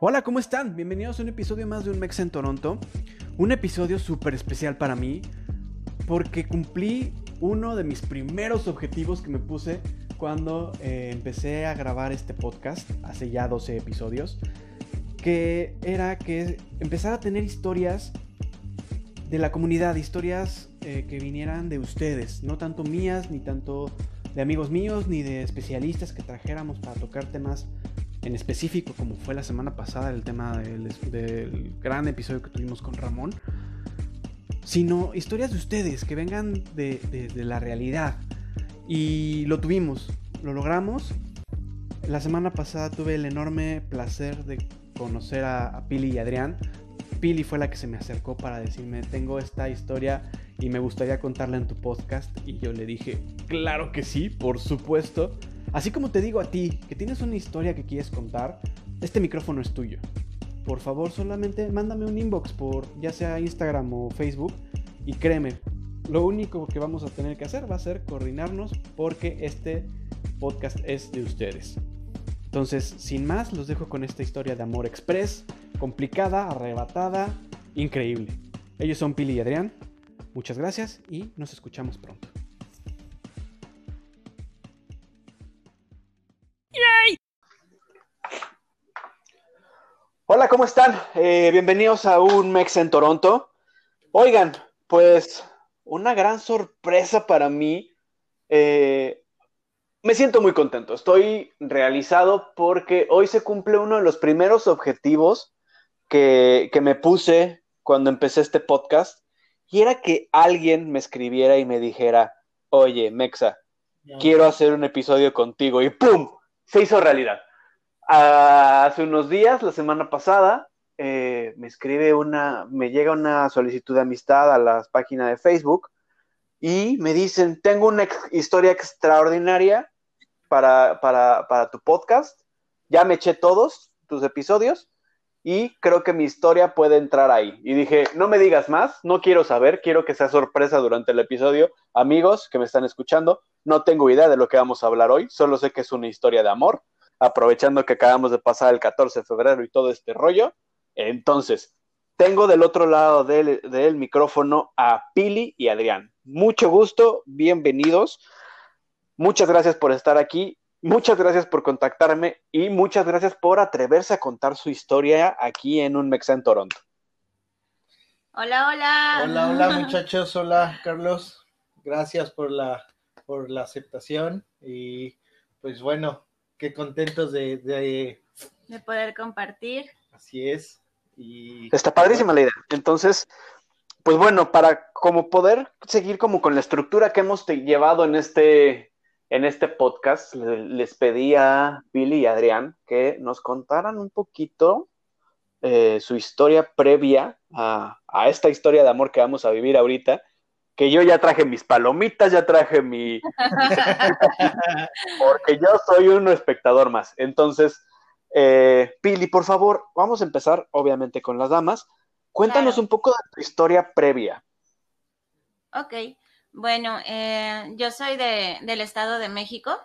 Hola, ¿cómo están? Bienvenidos a un episodio más de Un Mex en Toronto. Un episodio súper especial para mí porque cumplí uno de mis primeros objetivos que me puse cuando eh, empecé a grabar este podcast, hace ya 12 episodios, que era que empezara a tener historias de la comunidad, historias eh, que vinieran de ustedes, no tanto mías, ni tanto de amigos míos, ni de especialistas que trajéramos para tocar temas en específico, como fue la semana pasada el tema del, gran episodio que tuvimos con Ramón, sino historias de ustedes que vengan de, la realidad. Y lo tuvimos, lo logramos. La semana pasada tuve el enorme placer de conocer a, a Pili y Adrián. Pili fue la que se me acercó para decirme, tengo esta historia y me gustaría contarla en tu podcast. Y yo le dije, claro que sí, por supuesto. Así como te digo a ti que tienes una historia que quieres contar, este micrófono es tuyo. Por favor, solamente mándame un inbox por ya sea Instagram o Facebook y créeme, lo único que vamos a tener que hacer va a ser coordinarnos porque este podcast es de ustedes. Entonces, sin más, los dejo con esta historia de amor express, complicada, arrebatada, increíble. Ellos son Pili y Adrián. Muchas gracias y nos escuchamos pronto. Hola, ¿cómo están? Eh, bienvenidos a un Mex en Toronto. Oigan, pues una gran sorpresa para mí. Eh, me siento muy contento, estoy realizado porque hoy se cumple uno de los primeros objetivos que, que me puse cuando empecé este podcast y era que alguien me escribiera y me dijera, oye, Mexa, quiero hacer un episodio contigo y ¡pum! Se hizo realidad hace unos días, la semana pasada, eh, me escribe una, me llega una solicitud de amistad a la página de Facebook y me dicen, tengo una historia extraordinaria para, para, para tu podcast, ya me eché todos tus episodios y creo que mi historia puede entrar ahí. Y dije, no me digas más, no quiero saber, quiero que sea sorpresa durante el episodio. Amigos que me están escuchando, no tengo idea de lo que vamos a hablar hoy, solo sé que es una historia de amor aprovechando que acabamos de pasar el 14 de febrero y todo este rollo. Entonces, tengo del otro lado del, micrófono a Pili y Adrián. Mucho gusto, bienvenidos. Muchas gracias por estar aquí, muchas gracias por contactarme y muchas gracias por atreverse a contar su historia aquí en un Mexa en Toronto. Hola, hola. Hola, hola muchachos, hola Carlos. Gracias por la, por la aceptación y pues bueno, qué contentos de, de, poder compartir. Así es. Y... Está padrísima la idea. Entonces, pues bueno, para como poder seguir como con la estructura que hemos llevado en este, en este podcast, les pedí a Billy y Adrián que nos contaran un poquito eh, su historia previa a, a, esta historia de amor que vamos a vivir ahorita que yo ya traje mis palomitas, ya traje mi... Porque yo soy un espectador más. Entonces, eh, Pili, por favor, vamos a empezar obviamente con las damas. Cuéntanos un poco de tu historia previa. Ok, bueno, eh, yo soy de, del Estado de México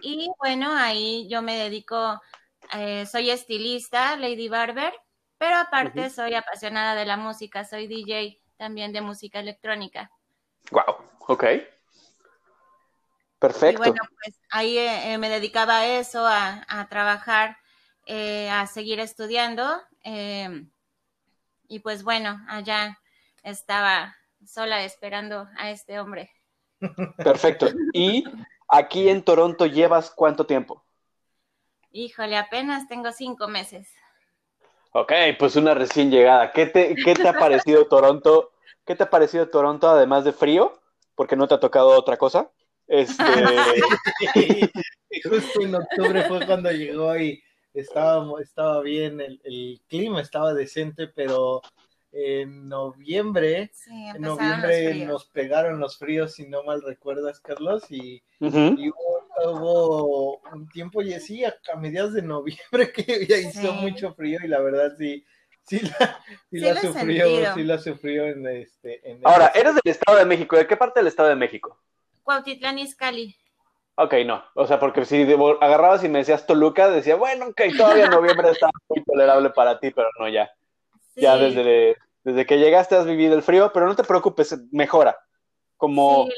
y bueno, ahí yo me dedico, eh, soy estilista, Lady Barber, pero aparte soy apasionada de la música, soy DJ también de música electrónica. Wow, ok. Perfecto. Y bueno, pues ahí eh, me dedicaba a eso, a, trabajar, eh, a seguir estudiando. Em, y pues bueno, allá estaba sola esperando a este hombre. Perfecto. ¿Y aquí en Toronto llevas cuánto tiempo? Híjole, apenas tengo cinco meses. Ok, pues una recién llegada. ¿Qué te, qué te ha parecido Toronto? ¿Qué te ha parecido Toronto además de frío? Porque no te ha tocado otra cosa. Este... Justo en octubre fue cuando llegó y estaba, estaba bien, el, el clima estaba decente, pero en noviembre, en noviembre nos pegaron los fríos, si no mal recuerdas, Carlos, y, hubo, un tiempo, y sí, a, mediados de noviembre que ya hizo mucho frío y la verdad sí, sí la, sí la sufrió, sí la sufrió en este. En Ahora, eres del Estado de México, ¿de qué parte del Estado de México? Cuautitlán Izcalli. Ok, no, o sea, porque si agarrabas y me decías Toluca, decía, bueno, ok, todavía en noviembre está intolerable para ti, pero no ya. Ya desde, desde que llegaste has vivido el frío, pero no te preocupes, mejora. Como,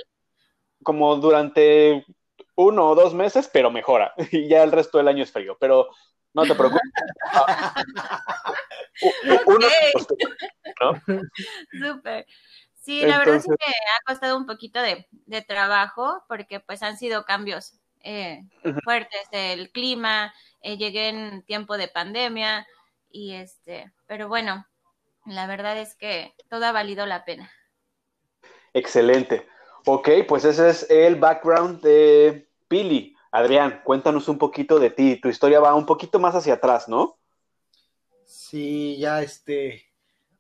como durante uno o dos meses, pero mejora. Y ya el resto del año es frío, pero no te preocupes. uno, ¿no? Súper. Sí, la verdad es que ha costado un poquito de, trabajo porque pues han sido cambios eh, fuertes del clima, eh, llegué en tiempo de pandemia y este, pero bueno, la verdad es que todo ha valido la pena. Excelente. Ok, pues ese es el background de Pili. Adrián, cuéntanos un poquito de ti. Tu historia va un poquito más hacia atrás, ¿no? Sí, ya este,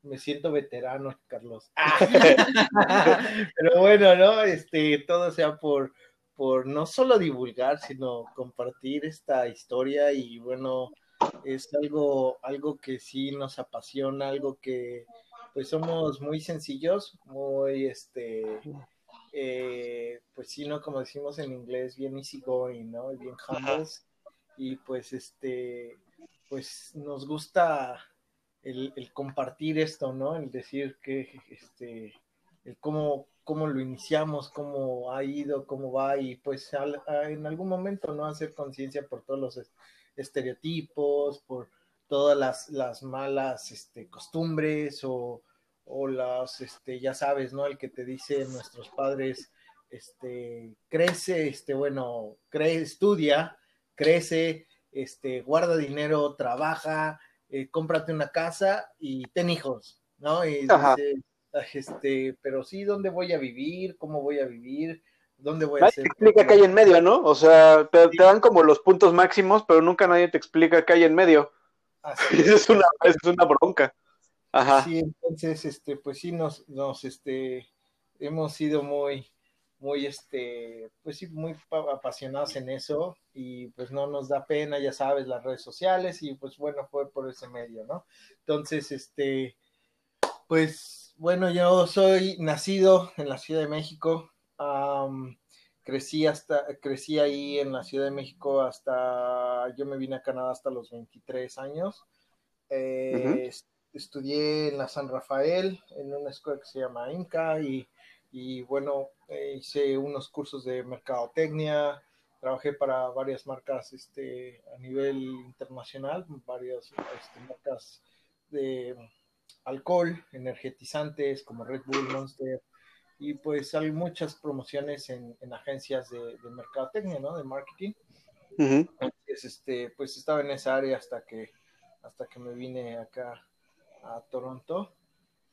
me siento veterano, Carlos. Pero bueno, ¿no? Este, todo sea por, por no solo divulgar, sino compartir esta historia y bueno, es algo, algo que sí nos apasiona, algo que pues somos muy sencillos, muy este, eh, pues sí, ¿no? Como decimos en inglés, bien easygoing, ¿no? Bien humbles. Y pues este, pues nos gusta el, compartir esto, ¿no? El decir que, este, el cómo, cómo lo iniciamos, cómo ha ido, cómo va y pues en algún momento, ¿no? Hacer conciencia por todos los estereotipos, por todas las, las malas este, costumbres o, o las, este, ya sabes, ¿no? El que te dice nuestros padres, este, crece, este, bueno, cree, estudia, crece, este, guarda dinero, trabaja, eh, cómprate una casa y ten hijos, ¿no? Y dice, este, pero sí, ¿dónde voy a vivir? ¿Cómo voy a vivir? ¿Dónde voy a nadie te explica qué hay en medio, ¿no? O sea, te, dan como los puntos máximos, pero nunca nadie te explica qué hay en medio. Así es. una, es una bronca. Ajá. Sí, entonces, este, pues sí, nos, nos, este, hemos sido muy, muy, este, pues sí, muy apasionados en eso y pues no nos da pena, ya sabes, las redes sociales y pues bueno, fue por ese medio, ¿no? Entonces, este, pues bueno, yo soy nacido en la Ciudad de México, crecí hasta, crecí ahí en la Ciudad de México hasta, yo me vine a Canadá hasta los 23 años. Eh, estudié en la San Rafael, en una escuela que se llama Inca, y, y bueno, eh, hice unos cursos de mercadotecnia, trabajé para varias marcas este, a nivel internacional, varias este, marcas de alcohol, energetizantes como Red Bull, Monster, y pues hay muchas promociones en, en agencias de, de, mercadotecnia, ¿no? De marketing. Entonces, este, pues estaba en esa área hasta que, hasta que me vine acá a Toronto.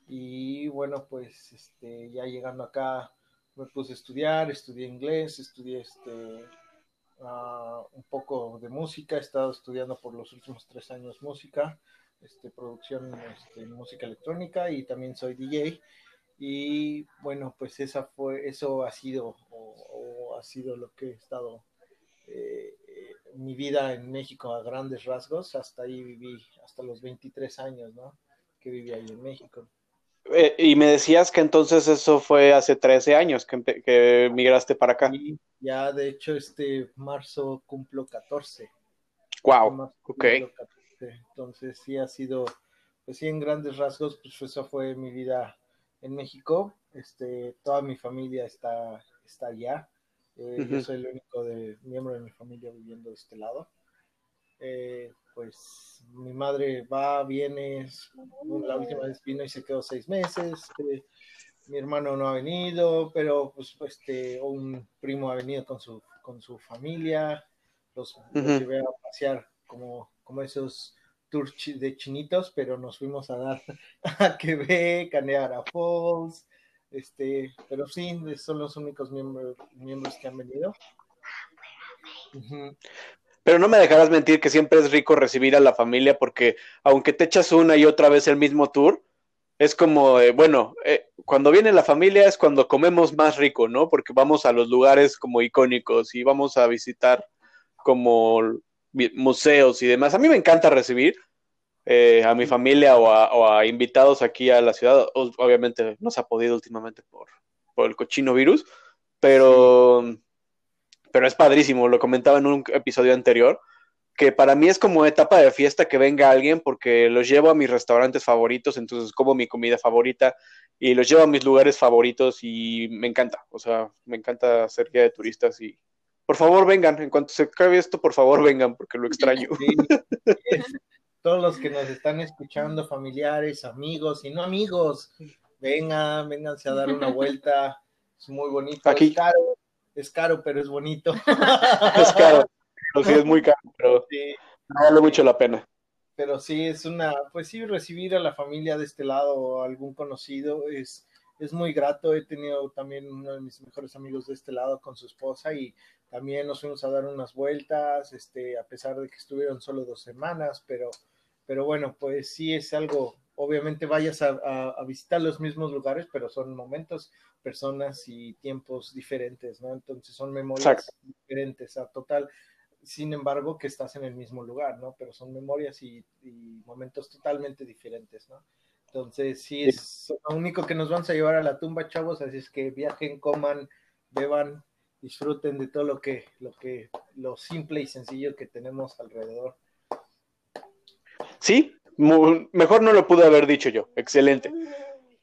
Y bueno, pues este, ya llegando acá me puse a estudiar, estudié inglés, estudié este, uh, un poco de música, he estado estudiando por los últimos tres años música, este, producción este, música electrónica y también soy DJ. Y bueno, pues esa fue, eso ha sido o, ha sido lo que he estado eh, eh, mi vida en México a grandes rasgos. Hasta ahí viví, hasta los 23 años, ¿no? Que vivía ahí en México. Eh, y me decías que entonces eso fue hace 13 años que, que migraste para acá. Sí, ya de hecho este marzo cumplo 14. Wow, ok. Entonces sí ha sido, pues sí en grandes rasgos, pues eso fue mi vida en México. Este, toda mi familia está, está allá. Eh, yo soy el único de, miembro de mi familia viviendo de este lado. Eh, pues mi madre va, viene, la última vez vino y se quedó seis meses, este, mi hermano no ha venido, pero pues este, un primo ha venido con su, con su familia, los, llevé a pasear como, como esos tours de chinitos, pero nos fuimos a dar a Quebec, a Niagara Falls, este, pero sí, son los únicos miembros, miembros que han venido. Pero no me dejarás mentir que siempre es rico recibir a la familia porque aunque te echas una y otra vez el mismo tour, es como, eh, bueno, eh, cuando viene la familia es cuando comemos más rico, ¿no? Porque vamos a los lugares como icónicos y vamos a visitar como museos y demás. A mí me encanta recibir eh, a mi familia o a, invitados aquí a la ciudad. Obviamente no se ha podido últimamente por, por el cochino virus, pero pero es padrísimo, lo comentaba en un episodio anterior, que para mí es como etapa de fiesta que venga alguien porque los llevo a mis restaurantes favoritos, entonces como mi comida favorita y los llevo a mis lugares favoritos y me encanta, o sea, me encanta ser guía de turistas y por favor vengan, en cuanto se acabe esto, por favor vengan porque lo extraño. Todos los que nos están escuchando, familiares, amigos y no amigos, vengan, vénganse a dar una vuelta, es muy bonito. Aquí. Es caro, es caro, pero es bonito. es caro, sí, es muy caro, pero vale mucho la pena pero sí es una, pues sí, recibir a la familia de este lado o algún conocido es, es muy grato. He tenido también uno de mis mejores amigos de este lado con su esposa y también nos fuimos a dar unas vueltas, este, a pesar de que estuvieron solo dos semanas, pero, pero bueno, pues sí es algo, obviamente vayas a, a, visitar los mismos lugares, pero son momentos, personas y tiempos diferentes, ¿no? Entonces son memorias diferentes, a total, sin embargo, que estás en el mismo lugar, ¿no? Pero son memorias y, momentos totalmente diferentes, ¿no? Entonces, sí, es lo único que nos vamos a llevar a la tumba, chavos, así es que viajen, coman, beban, disfruten de todo lo que, lo que, lo simple y sencillo que tenemos alrededor. Sí, mejor no lo pude haber dicho yo, excelente.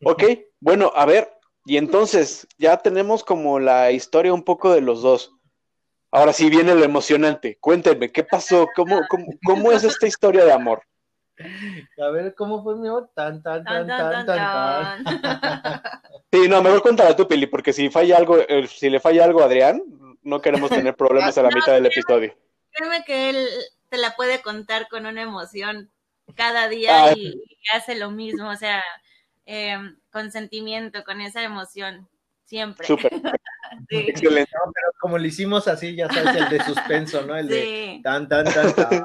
Ok, bueno, a ver, y entonces ya tenemos como la historia un poco de los dos. Ahora sí viene lo emocionante. Cuéntenme, ¿qué pasó? ¿Cómo, cómo, es esta historia de amor? A ver, ¿cómo fue mi amor? Tan, tan, tan, tan, tan, tan. Sí, no, mejor cuéntala tú, Pili, porque si falla algo, eh, si le falla algo a Adrián, no queremos tener problemas a la mitad del episodio. Créeme que él te la puede contar con una emoción cada día y, hace lo mismo, o sea, eh, con sentimiento, con esa emoción, siempre. Súper. Excelente. pero como lo hicimos así, ya sabes, el de suspenso, ¿no? El de tan, tan, tan, tan.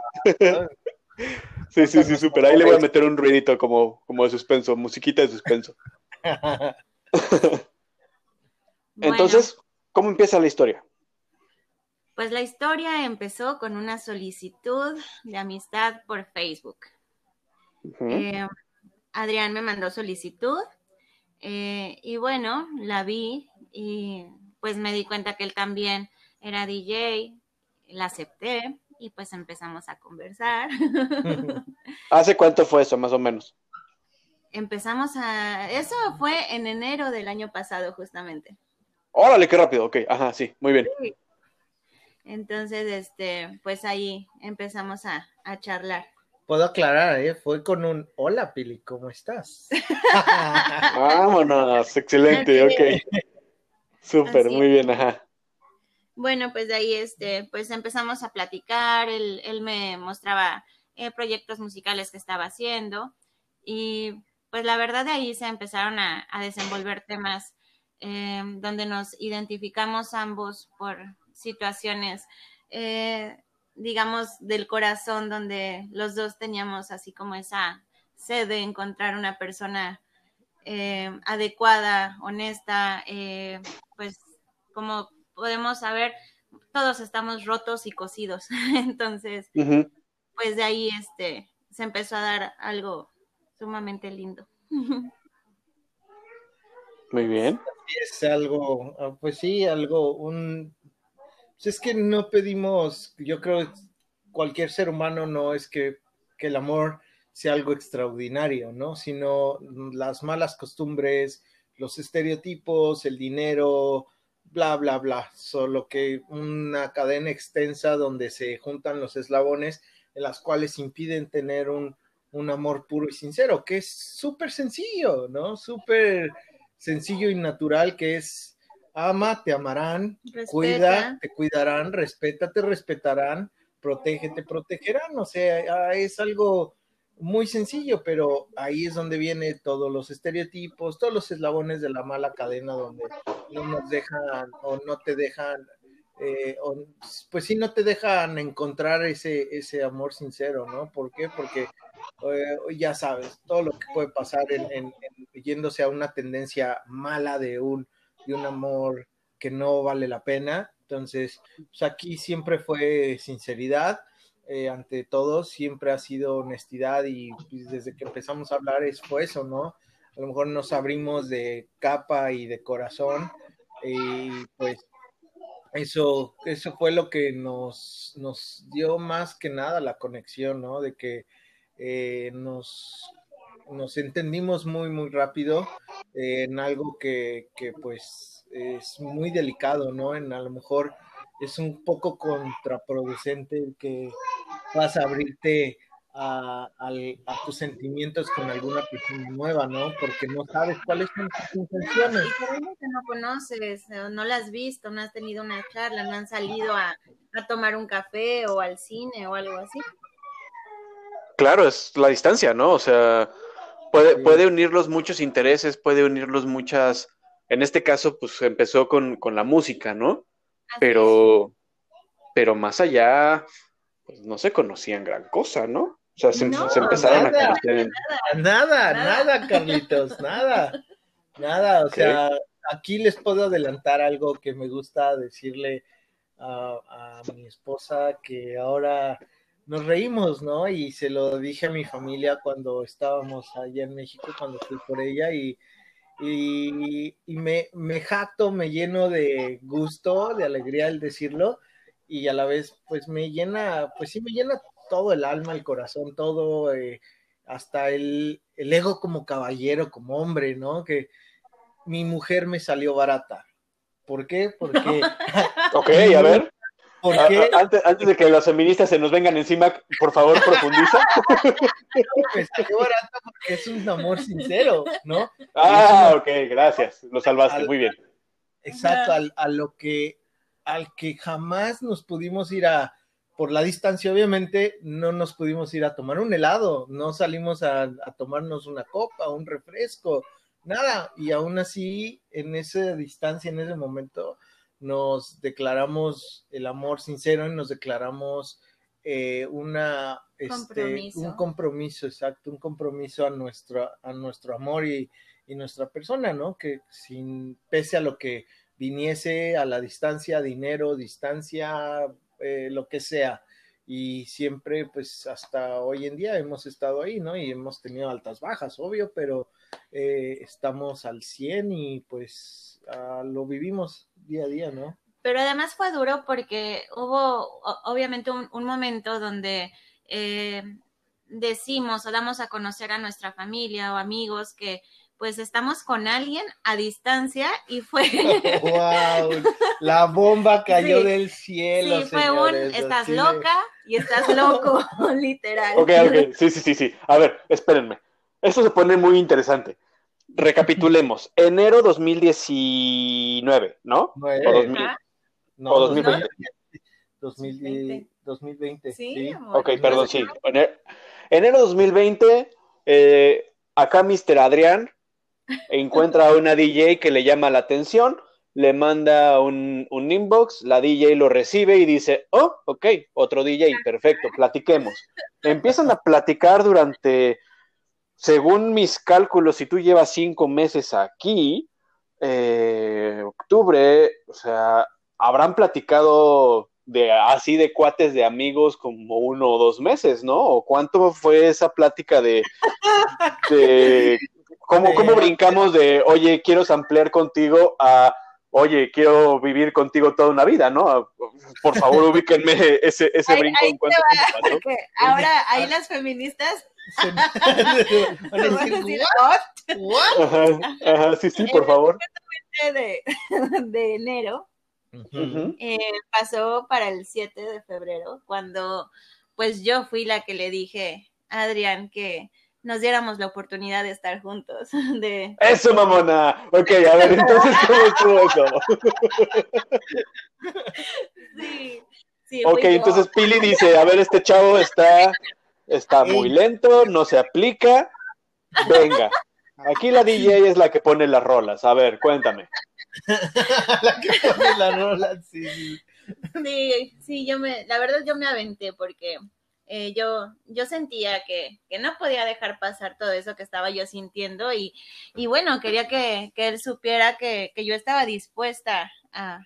Sí, sí, sí, súper. Ahí le voy a meter un ruidito como, como de suspenso, musiquita de suspenso. Entonces, ¿cómo empieza la historia? Pues la historia empezó con una solicitud de amistad por Facebook. Eh, Adrián me mandó solicitud eh, y bueno, la vi y pues me di cuenta que él también era DJ, la acepté y pues empezamos a conversar. ¿Hace cuánto fue eso, más o menos? Empezamos a... Eso fue en enero del año pasado, justamente. Órale, qué rápido, ok, ajá, sí, muy bien. Entonces, este, pues ahí empezamos a, charlar. Puedo aclarar, ¿eh? Fue con un hola, Pili, ¿cómo estás? Vámonos, excelente, ok. Súper, muy bien, ajá. Bueno, pues de ahí este, pues empezamos a platicar, él, él me mostraba eh, proyectos musicales que estaba haciendo y pues la verdad de ahí se empezaron a, desenvolver temas eh, donde nos identificamos ambos por situaciones, eh, digamos, del corazón, donde los dos teníamos así como esa sed de encontrar una persona adecuada, honesta, pues como podemos saber, todos estamos rotos y cosidos. Entonces, pues de ahí este se empezó a dar algo sumamente lindo. Muy bien. Es algo, ah, pues sí, algo, un... Pues es que no pedimos, yo creo, cualquier ser humano no es que, el amor sea algo extraordinario, ¿no? Sino las malas costumbres, los estereotipos, el dinero, bla, bla, bla, solo que una cadena extensa donde se juntan los eslabones en las cuales impiden tener un, amor puro y sincero, que es súper sencillo, ¿no? Súper sencillo y natural, que es ama, te amarán, cuida, te cuidarán, respeta, te respetarán, protege, te protegerán, o sea, es algo muy sencillo, pero ahí es donde viene todos los estereotipos, todos los eslabones de la mala cadena donde no nos dejan o no te dejan, eh, pues sí, no te dejan encontrar ese, ese amor sincero, ¿no? ¿Por qué? Porque eh, ya sabes, todo lo que puede pasar en, yéndose a una tendencia mala de un, de un amor que no vale la pena. Entonces, pues aquí siempre fue sinceridad, eh, ante todo siempre ha sido honestidad y pues, desde que empezamos a hablar es, fue eso, ¿no? A lo mejor nos abrimos de capa y de corazón y pues eso, eso fue lo que nos, nos dio más que nada la conexión, ¿no? De que eh, nos, nos entendimos muy, muy rápido en algo que, que, pues es muy delicado, ¿no? En a lo mejor es un poco contraproducente el que vas a abrirte a, tus sentimientos con alguna persona nueva, ¿no? Porque no sabes cuáles son tus intenciones. Y que no conoces, no la has visto, no has tenido una charla, no han salido a, tomar un café o al cine o algo así. Claro, es la distancia, ¿no? O sea, puede, puede unirlos muchos intereses, puede unirlos muchas, en este caso, pues empezó con, la música, ¿no? pero, pero más allá, pues no se conocían gran cosa, ¿no? O sea, se, empezaron a conocer. Nada, nada, Carlitos, nada. Nada, o sea, aquí les puedo adelantar algo que me gusta decirle a, mi esposa, que ahora nos reímos, ¿no? Y se lo dije a mi familia cuando estábamos allá en México, cuando fui por ella, y, y, me, me jacto, me lleno de gusto, de alegría al decirlo, y a la vez, pues me llena, pues sí me llena todo el alma, el corazón, todo, eh, hasta el, ego como caballero, como hombre, ¿no? Que mi mujer me salió barata. ¿Por qué? Porque... ok, a ver. ¿Por qué? Antes, antes, de que las feministas se nos vengan encima, por favor, profundiza. barata porque es un amor sincero, ¿no? Ah, ok, gracias. Lo salvaste, muy bien. Exacto, a lo que, al que jamás nos pudimos ir a, por la distancia, obviamente, no nos pudimos ir a tomar un helado, no salimos a, tomarnos una copa, un refresco, nada. Y aún así, en esa distancia, en ese momento, nos declaramos el amor sincero y nos declaramos eh, una, este, un compromiso, exacto, un compromiso a nuestro, a nuestro amor y, y nuestra persona, ¿no? Que sin, pese a lo que viniese a la distancia, dinero, distancia, eh, lo que sea. Y siempre, pues hasta hoy en día hemos estado ahí, ¿no? Y hemos tenido altas bajas, obvio, pero eh, estamos al 100 y pues ah, lo vivimos día a día, ¿no? Pero además fue duro porque hubo obviamente un, momento donde eh, decimos o damos a conocer a nuestra familia o amigos que pues estamos con alguien a distancia y fue... ¡Wow! La bomba cayó del cielo. Sí, fue un, estás loca y estás loco, literal. Ok, ok, sí, sí, sí, sí. A ver, espérenme. Esto se pone muy interesante. Recapitulemos. Enero 2019, ¿no? o, 2000, no, o 2020. 2020. 2020. Sí, ok, perdón, sí. Enero 2020, eh, acá Mr. Adrián encuentra a una DJ que le llama la atención, le manda un, inbox, la DJ lo recibe y dice, oh, ok, otro DJ, perfecto, platiquemos. Empiezan a platicar durante, según mis cálculos, si tú llevas cinco meses aquí, eh, octubre, o sea, habrán platicado de así de cuates de amigos como uno o dos meses, ¿no? ¿O cuánto fue esa plática de, de ¿Cómo, ¿Cómo, brincamos de, oye, quiero ampliar contigo a, oye, quiero vivir contigo toda una vida, ¿no? Por favor, ubíquenme ese, ese brinco en cuanto Ahora, ahí las feministas Ajá, sí, sí, por favor. De, de enero eh, pasó para el 7 de febrero, cuando pues yo fui la que le dije a Adrián que nos diéramos la oportunidad de estar juntos. De... Eso, mamona. Ok, a ver, entonces, ¿cómo estuvo eso? sí, sí. Ok, entonces Pili dice, a ver, este chavo está, está muy lento, no se aplica. Venga, aquí la DJ es la que pone las rolas. A ver, cuéntame. la que pone las rolas, sí. Sí, sí, yo me, la verdad yo me aventé porque eh, yo, yo sentía que, no podía dejar pasar todo eso que estaba yo sintiendo y, bueno, quería que, él supiera que, yo estaba dispuesta a,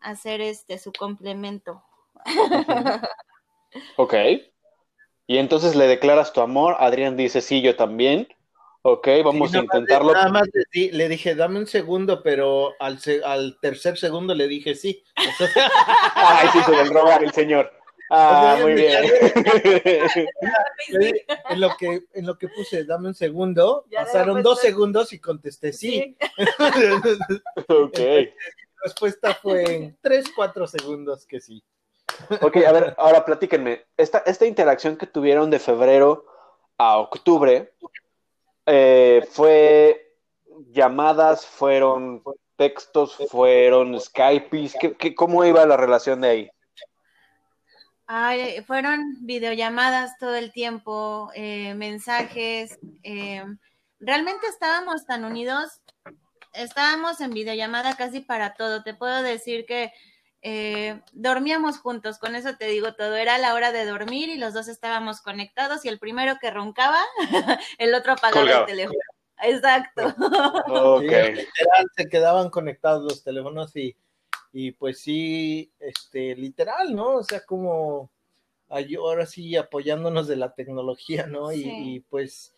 hacer este su complemento. Ok. Y entonces le declaras tu amor, Adrián dice, sí, yo también. Ok, vamos a intentarlo. Nada más le, dije, dame un segundo, pero al, al tercer segundo le dije sí. Ay, sí, se el robar el señor. Ah, muy bien. en, lo que, en lo que puse, dame un segundo, pasaron dos segundos y contesté sí. ok. La respuesta fue en tres, cuatro segundos que sí. Ok, a ver, ahora platíquenme. Esta, esta interacción que tuvieron de febrero a octubre, eh, fue llamadas, fueron textos, fueron Skypes, ¿Qué, cómo iba la relación de ahí? fueron videollamadas todo el tiempo, eh, mensajes. Eh, realmente estábamos tan unidos, estábamos en videollamada casi para todo. Te puedo decir que eh, dormíamos juntos, con eso te digo todo. Era la hora de dormir y los dos estábamos conectados y el primero que roncaba, el otro apagaba el teléfono. Exacto. se quedaban conectados los teléfonos y, y pues sí, este, literal, ¿no? O sea, como ahora sí apoyándonos de la tecnología, ¿no? Y, y, pues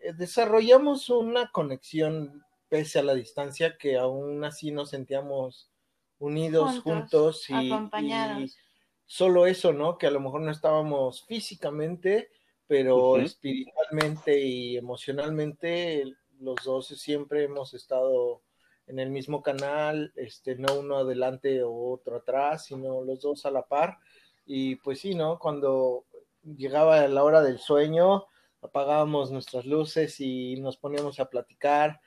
eh, desarrollamos una conexión pese a la distancia que aún así nos sentíamos unidos, juntos, y, solo eso, ¿no? Que a lo mejor no estábamos físicamente, pero espiritualmente y emocionalmente los dos siempre hemos estado en el mismo canal, este, no uno adelante o otro atrás, sino los dos a la par. Y pues sí, ¿no? Cuando llegaba la hora del sueño, apagábamos nuestras luces y nos poníamos a platicar,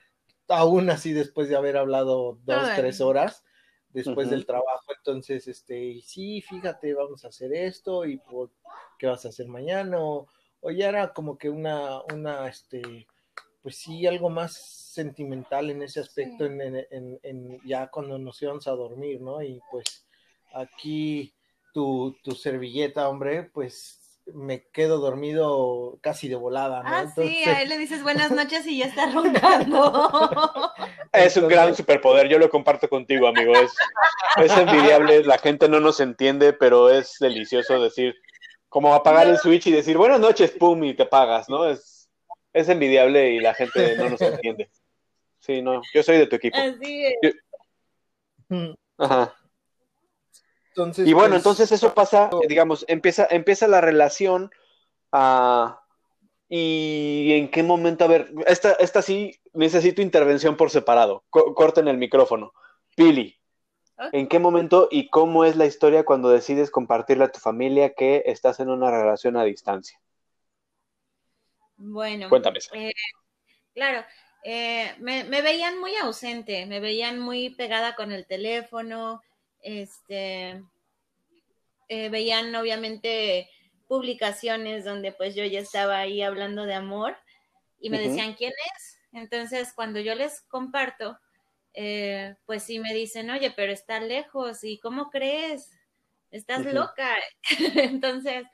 aún así después de haber hablado dos, tres horas, después del trabajo. Entonces, este, sí, fíjate, vamos a hacer esto y por, qué vas a hacer mañana. O, ya era como que una, una, este, pues sí, algo más sentimental en ese aspecto, en, en, en, ya cuando nos íbamos a dormir, ¿no? Y pues aquí tu, tu servilleta, hombre, pues me quedo dormido casi de volada. ¿no? Ah, sí, a él le dices buenas noches y ya está roncando. Es un gran superpoder, yo lo comparto contigo, amigo. Es, es envidiable, la gente no nos entiende, pero es delicioso decir, como apagar el switch y decir buenas noches, pum, y te pagas, ¿no? Es, es envidiable y la gente no nos entiende. Sí, no, yo soy de tu equipo. Así es. Ajá y bueno, pues, entonces eso pasa, digamos, empieza, empieza la relación ah, y en qué momento, a ver, esta, esta sí necesito intervención por separado. corten el micrófono. Pili, ¿en qué momento y cómo es la historia cuando decides compartirle a tu familia que estás en una relación a distancia? Bueno, cuéntame. Eh, claro, eh, me, me, veían muy ausente, me veían muy pegada con el teléfono, este, eh, veían obviamente publicaciones donde pues yo ya estaba ahí hablando de amor y me decían, ¿quién es? Entonces, cuando yo les comparto, eh, pues sí me dicen, oye, pero está lejos y ¿cómo crees? Estás loca. Entonces,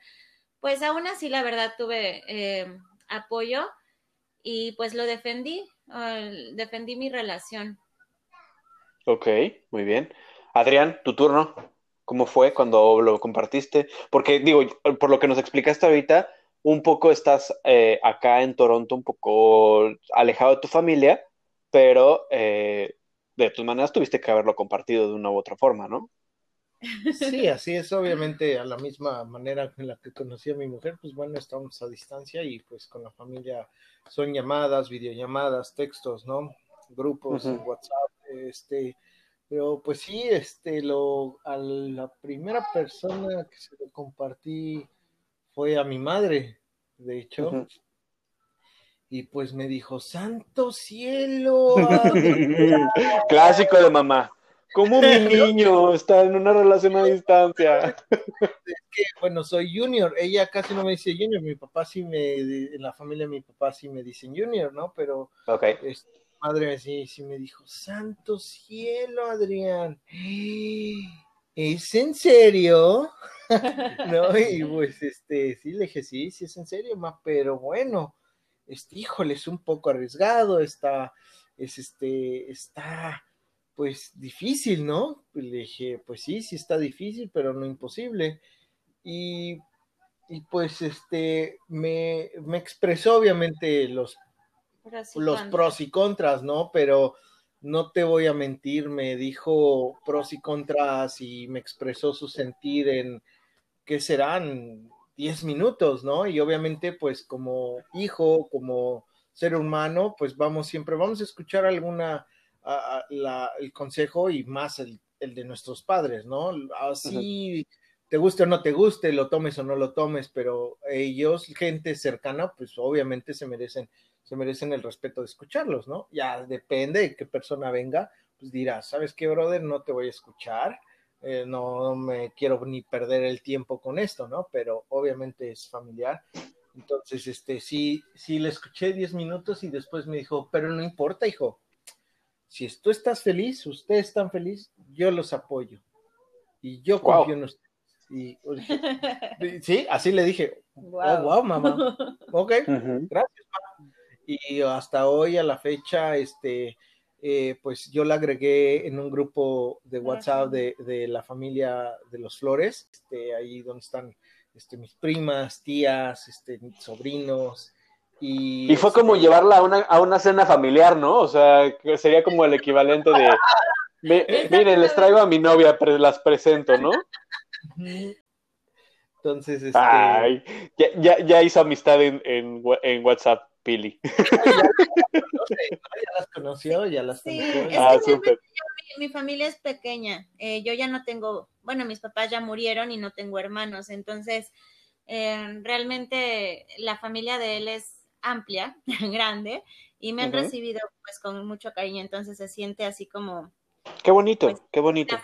pues aún así, la verdad, tuve eh, apoyo y pues lo defendí, defendí mi relación. Ok, muy bien. Adrián, tu turno. ¿Cómo fue cuando lo compartiste? Porque digo, por lo que nos explicaste ahorita, un poco estás eh, acá en Toronto, un poco alejado de tu familia, pero eh, de todas maneras tuviste que haberlo compartido de una u otra forma, ¿no? Sí, así es, obviamente a la misma manera en la que conocí a mi mujer, pues bueno, estamos a distancia y pues con la familia son llamadas, videollamadas, textos, ¿no? Grupos, WhatsApp, este, pero pues sí, este, lo, a la primera persona que se lo compartí fue a mi madre, de hecho. Y pues me dijo, santo cielo. Clásico de mamá. Como mi niño está en una relación a distancia. Es que, bueno, soy junior. Ella casi no me dice junior. Mi papá sí me, en la familia de mi papá sí me dicen junior, ¿no? Pero okay. Este, madre sí, sí me dijo, santo cielo, Adrián, ¿es en serio? no, y pues este, sí le dije, sí, sí es en serio, ma, pero bueno, este, híjole, es un poco arriesgado, está, es este, está, pues difícil, ¿no? Le dije, pues sí, sí está difícil, pero no imposible. Y, y pues este, me, me expresó obviamente los los pros y contras, ¿no? Pero no te voy a mentir, me dijo pros y contras y me expresó su sentir en, ¿qué serán? 10 minutos, ¿no? Y obviamente, pues como hijo, como ser humano, pues vamos siempre, vamos a escuchar alguna, el consejo y más el, de nuestros padres, ¿no? Así, te guste o no te guste, lo tomes o no lo tomes, pero ellos, gente cercana, pues obviamente se merecen se merecen el respeto de escucharlos, ¿no? Ya depende de qué persona venga, pues dirá, ¿sabes qué, brother? No te voy a escuchar, eh, no me quiero ni perder el tiempo con esto, ¿no? Pero obviamente es familiar. Entonces, este, sí, sí le escuché 10 minutos y después me dijo, pero no importa, hijo. Si tú estás feliz, ustedes están feliz, yo los apoyo. Y yo confío en ustedes. Y, sí, así le dije, wow, oh, wow mamá. Ok, gracias, y hasta hoy a la fecha, este, eh, pues yo la agregué en un grupo de WhatsApp de, la familia de los Flores, este, ahí donde están este, mis primas, tías, este, mis sobrinos. Y, y fue como este llevarla a una, a una cena familiar, ¿no? O sea, que sería como el equivalente de, miren, les traigo a mi novia, las presento, ¿no? Entonces, este... Ay, ya, ya, ya hizo amistad en, en, en WhatsApp. Pili. ya las conoció, ya las sí, ah, mi, familia es pequeña. Eh, yo ya no tengo, bueno, mis papás ya murieron y no tengo hermanos, entonces eh, realmente la familia de él es amplia, grande, y me han recibido pues con mucho cariño, entonces se siente así como... Qué bonito, pues, qué bonito.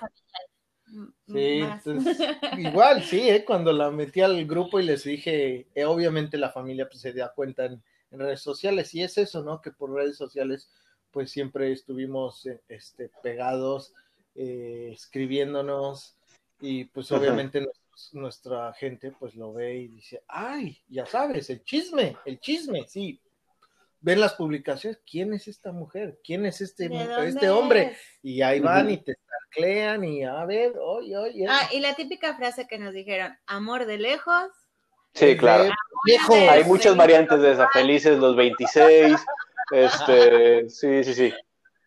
Sí, igual, sí, ¿eh? cuando la metí al grupo y les dije, obviamente la familia pues, se da cuenta en, en redes sociales. Y es eso, ¿no? Que por redes sociales pues siempre estuvimos eh, este, pegados, eh, escribiéndonos y pues obviamente nuestra gente pues lo ve y dice, ay, ya sabes, el chisme, el chisme, sí. Ven las publicaciones, ¿quién es esta mujer? ¿Quién es este, este hombre? Y ahí van y te taclean y a ver, oye, oye. Ah, y la típica frase que nos dijeron, amor de lejos, Sí, claro. Hay muchas variantes de esa. Felices los 26. Este, sí, sí, sí.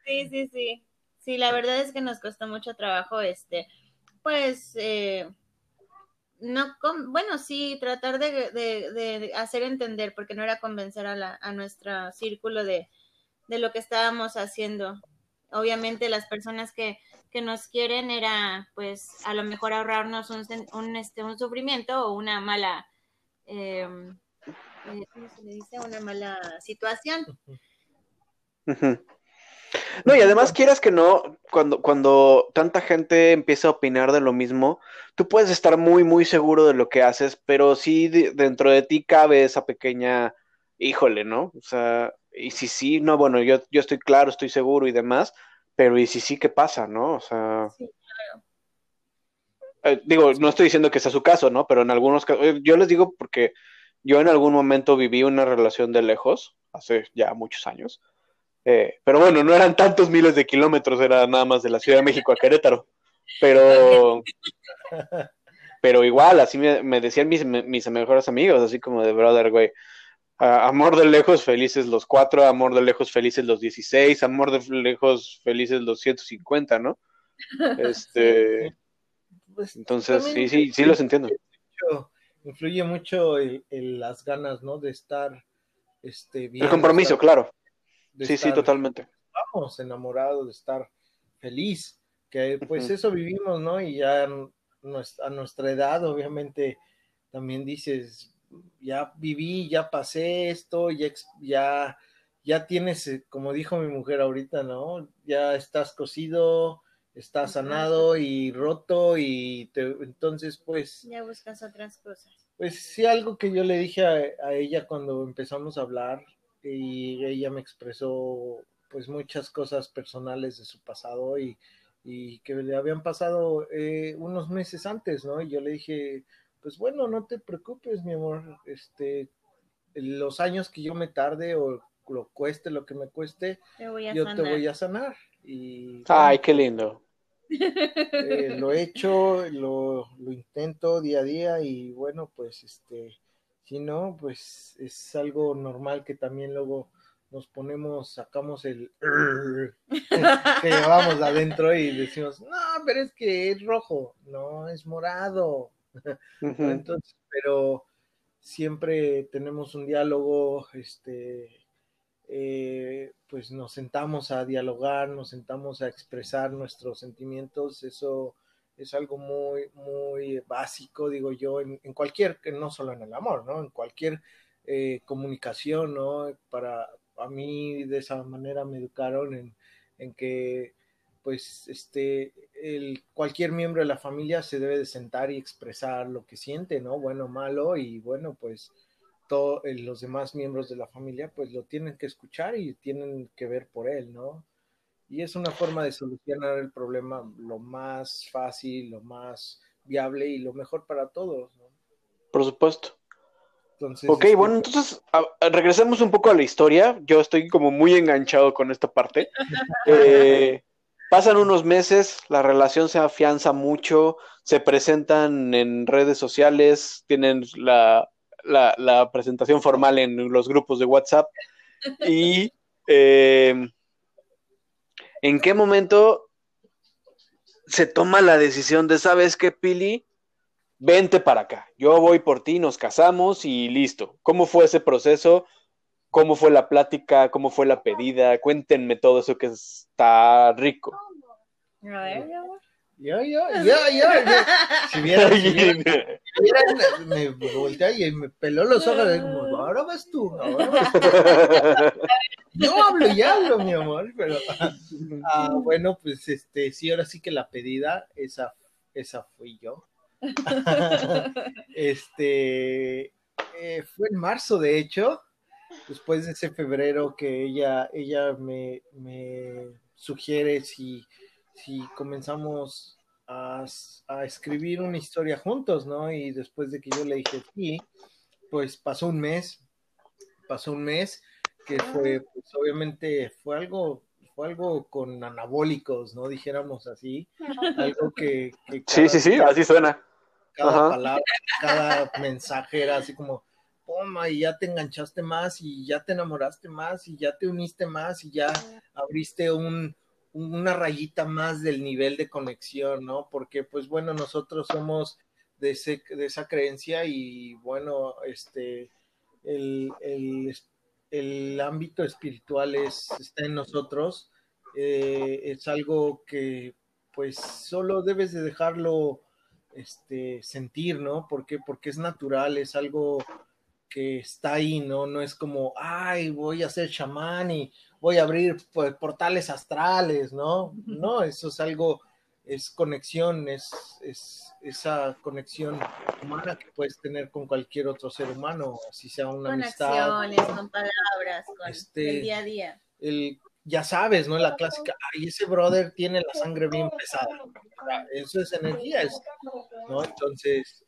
Sí, sí, sí. Sí, la verdad es que nos costó mucho trabajo, este, pues, eh, no, bueno, sí, tratar de, hacer entender, porque no era convencer a, la, a nuestro círculo de, de lo que estábamos haciendo. Obviamente las personas que, que nos quieren era, pues, a lo mejor ahorrarnos un, un, este, un sufrimiento o una mala eh, ¿cómo se le dice? Una mala situación. No, y además quieras que no, cuando, cuando tanta gente empieza a opinar de lo mismo, tú puedes estar muy, muy seguro de lo que haces, pero sí dentro de ti cabe esa pequeña, híjole, ¿no? O sea, y si sí, no, bueno, yo, yo estoy claro, estoy seguro y demás, pero y si sí, ¿qué pasa, no? O sea... Sí, eh, digo, no estoy diciendo que sea su caso, ¿no? Pero en algunos casos, eh, yo les digo porque yo en algún momento viví una relación de lejos, hace ya muchos años, eh, pero bueno, no eran tantos miles de kilómetros, era nada más de la Ciudad de México a Querétaro, pero, pero igual, así me, decían mis, mis mejores amigos, así como de brother, güey, amor de lejos felices los cuatro, amor de lejos felices los 16, amor de lejos felices los 150, ¿no? Este, pues, Entonces, sí, sí, sí los entiendo. Influye mucho el, las ganas, ¿no? De estar este, bien. El compromiso, claro. Sí, sí, totalmente. Vamos, enamorados, de estar feliz, que pues eso vivimos, ¿no? Y ya a nuestra edad, obviamente, también dices, ya viví, ya pasé esto, ya, ya, ya tienes, como dijo mi mujer ahorita, ¿no? Ya estás cocido, está sanado y roto y entonces pues... Ya buscas otras cosas. Pues sí, algo que yo le dije a, ella cuando empezamos a hablar y ella me expresó pues muchas cosas personales de su pasado y, y que le habían pasado eh, unos meses antes, ¿no? Y yo le dije, pues bueno, no te preocupes, mi amor, este, los años que yo me tarde o lo cueste lo que me cueste, yo te voy a sanar. Y, Ay, qué lindo. Eh, lo he hecho, lo, lo, intento día a día y bueno, pues este, si no, pues es algo normal que también luego nos ponemos, sacamos el que llevamos adentro y decimos, no, pero es que es rojo, no, es morado. Entonces, pero siempre tenemos un diálogo, este, eh, pues nos sentamos a dialogar, nos sentamos a expresar nuestros sentimientos, eso es algo muy, muy básico, digo yo, en, en cualquier, no solo en el amor, ¿no? En cualquier eh, comunicación, ¿no? Para, a mí de esa manera me educaron en, que pues este cualquier miembro de la familia se debe de sentar y expresar lo que siente, ¿no? Bueno, malo y bueno, pues todos eh, los demás miembros de la familia pues lo tienen que escuchar y tienen que ver por él, ¿no? Y es una forma de solucionar el problema lo más fácil, lo más viable y lo mejor para todos, ¿no? Por supuesto ok, este, bueno, entonces regresemos un poco a la historia. Yo estoy como muy enganchado con esta parte. Eh, pasan unos meses, la relación se afianza mucho, se presentan en redes sociales, tienen la, presentación formal en los grupos de WhatsApp. Y em, ¿en qué momento se toma la decisión de, sabes qué, Pili? vente para acá, yo voy por ti, nos casamos y listo. ¿Cómo fue ese proceso? ¿Cómo fue la plática? ¿Cómo fue la pedida? Cuéntenme todo eso que está rico. A ver, ya, ya. Si vieran, si vieran, si vieran me, me voltea y me peló los ojos. como, ahora vas tú, ahora vas tú. Yo hablo y hablo, mi amor, pero ah, bueno, pues este, sí, ahora sí que la pedida, esa, esa fui yo. este eh, fue en marzo, de hecho, después de ese febrero que ella, ella me, sugiere si, si comenzamos a, escribir una historia juntos, ¿no? Y después de que yo le dije sí, pues pasó un mes, pasó un mes que fue, pues obviamente fue algo fue algo con anabólicos, ¿no? Dijéramos así. Algo que. sí, sí, sí, así suena cada palabra, cada mensaje era así como, toma, y ya te enganchaste más, y ya te enamoraste más, y ya te uniste más, y ya abriste un, una rayita más del nivel de conexión, ¿no? Porque, pues bueno, nosotros somos de, ese, de esa creencia y bueno, este, el, el, ámbito espiritual es, está en nosotros, eh, es algo que pues solo debes de dejarlo este, sentir, ¿no? Porque es natural, es algo que está ahí, ¿no? No es como, ay, voy a ser chamán y voy a abrir pues, portales astrales, ¿no? No, eso es algo, es conexión, es, es esa conexión humana que puedes tener con cualquier otro ser humano, si sea una con amistad. Acciones, con palabras, con este, el día a día. El ya sabes, ¿no? La clásica, ay, ese brother tiene la sangre bien pesada. Eso es energía, ¿no? Entonces,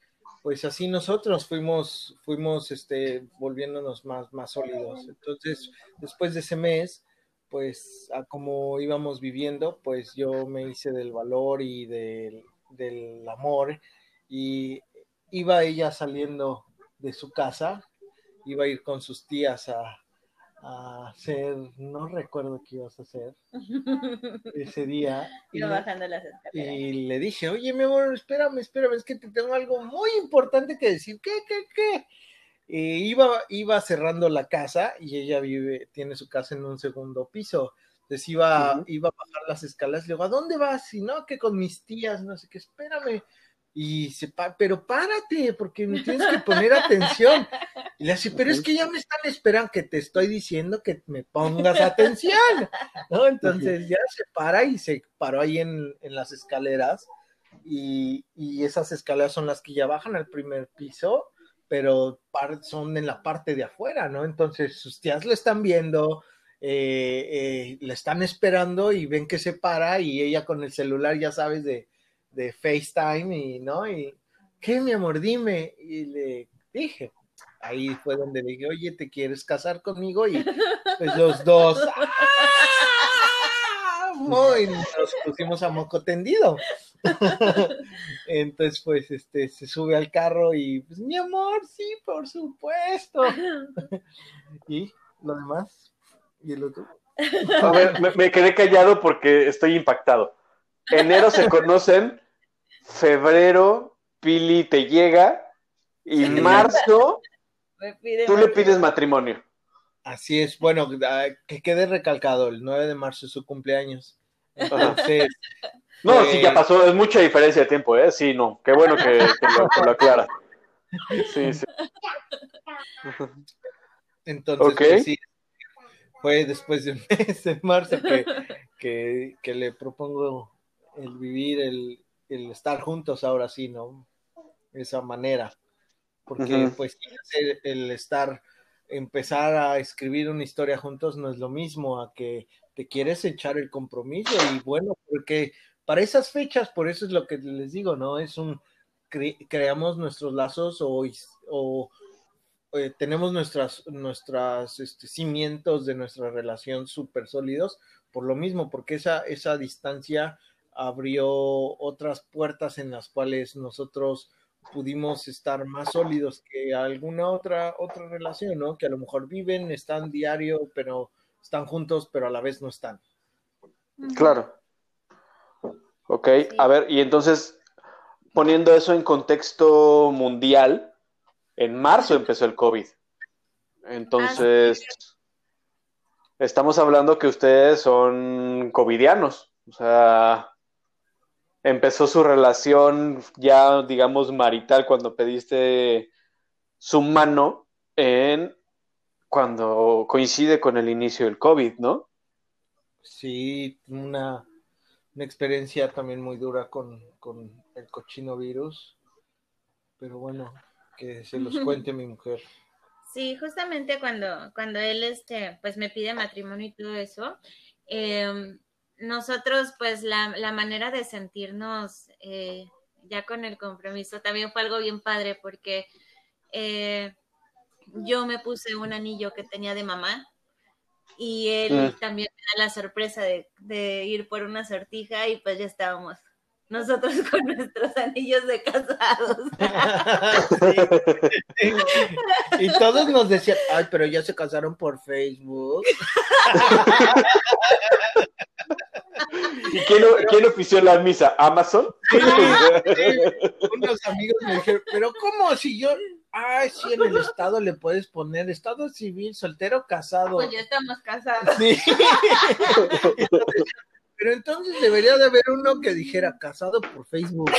pues así nosotros fuimos, fuimos, este, volviéndonos más, más sólidos. Entonces, después de ese mes, pues, a como íbamos viviendo, pues yo me hice del valor y del, del amor y iba ella saliendo de su casa, iba a ir con sus tías a, a hacer, no recuerdo qué ibas a hacer ese día. y, bajando las escaleras. Y le dije, oye, mi amor, espérame, espérame, es que te tengo algo muy importante que decir. ¿Qué, qué, qué? iba, iba cerrando la casa y ella vive, tiene su casa en un segundo piso. Entonces iba, iba a bajar las escaleras y le digo, ¿a dónde vas? Si no, que con mis tías, no sé qué, espérame y se pero párate, porque me tienes que poner atención. Y le dice, pero es que ya me están esperando que te estoy diciendo que me pongas atención, ¿no? Entonces ya se para y se paró ahí en, las escaleras y, esas escaleras son las que ya bajan al primer piso, pero son en la parte de afuera, ¿no? Entonces sus tías lo están viendo, eh, eh, están esperando y ven que se para y ella con el celular, ya sabes, de de FaceTime y, ¿no? Y, ¿qué, mi amor? Dime. Y le dije, ahí fue donde dije, oye, ¿te quieres casar conmigo? Y pues los dos, ¡ah! Nos pusimos a moco tendido. Entonces, pues, este, se sube al carro y, pues, mi amor, sí, por supuesto. y lo demás ¿Y el otro? A ver, me, quedé callado porque estoy impactado. Enero se conocen, febrero, Pili te llega, y marzo, tú le pides matrimonio. Así es, bueno, que quede recalcado, el 9 de marzo es su cumpleaños. Entonces, no, sí, ya eh, pasó, es mucha diferencia de tiempo, ¿eh? Sí, no, qué bueno que, lo, aclara. Sí, sí. Entonces, pues sí, fue después de un mes, en marzo, que, le propongo el vivir, el, estar juntos ahora sí, ¿no? Esa manera. Porque, pues, el estar, empezar a escribir una historia juntos no es lo mismo a que te quieres echar el compromiso y bueno, porque para esas fechas, por eso es lo que les digo, ¿no? Es un, creamos nuestros lazos o, o eh, tenemos nuestras, nuestras este, cimientos de nuestra relación súper sólidos por lo mismo, porque esa, esa distancia abrió otras puertas en las cuales nosotros pudimos estar más sólidos que alguna otra, otra relación, ¿no? Que a lo mejor viven, están diario, pero están juntos, pero a la vez no están. Claro. Ok, a ver, y entonces, poniendo eso en contexto mundial, en marzo empezó el COVID. Entonces, estamos hablando que ustedes son covidianos. O sea, empezó su relación ya, digamos, marital cuando pediste su mano en cuando coincide con el inicio del COVID, ¿no? Sí, una una experiencia también muy dura con, el cochino virus. Pero bueno, que se los cuente mi mujer. Sí, justamente cuando, cuando él este, pues me pide matrimonio y todo eso, em, nosotros, pues la, la, manera de sentirnos eh, ya con el compromiso también fue algo bien padre porque eh, yo me puse un anillo que tenía de mamá y él mm. también me da la sorpresa de, ir por una sortija y pues ya estábamos nosotros con nuestros anillos de casados. Y todos nos decían, ay, pero ya se casaron por Facebook. ¿Y quién, quién ofició la misa? ¿Amazon? Unos amigos me dijeron, pero ¿cómo si yo Ay, sí, en el estado le puedes poner estado civil, soltero, casado. Pues ya estamos casados. Sí. Pero entonces debería de haber uno que dijera casado por Facebook.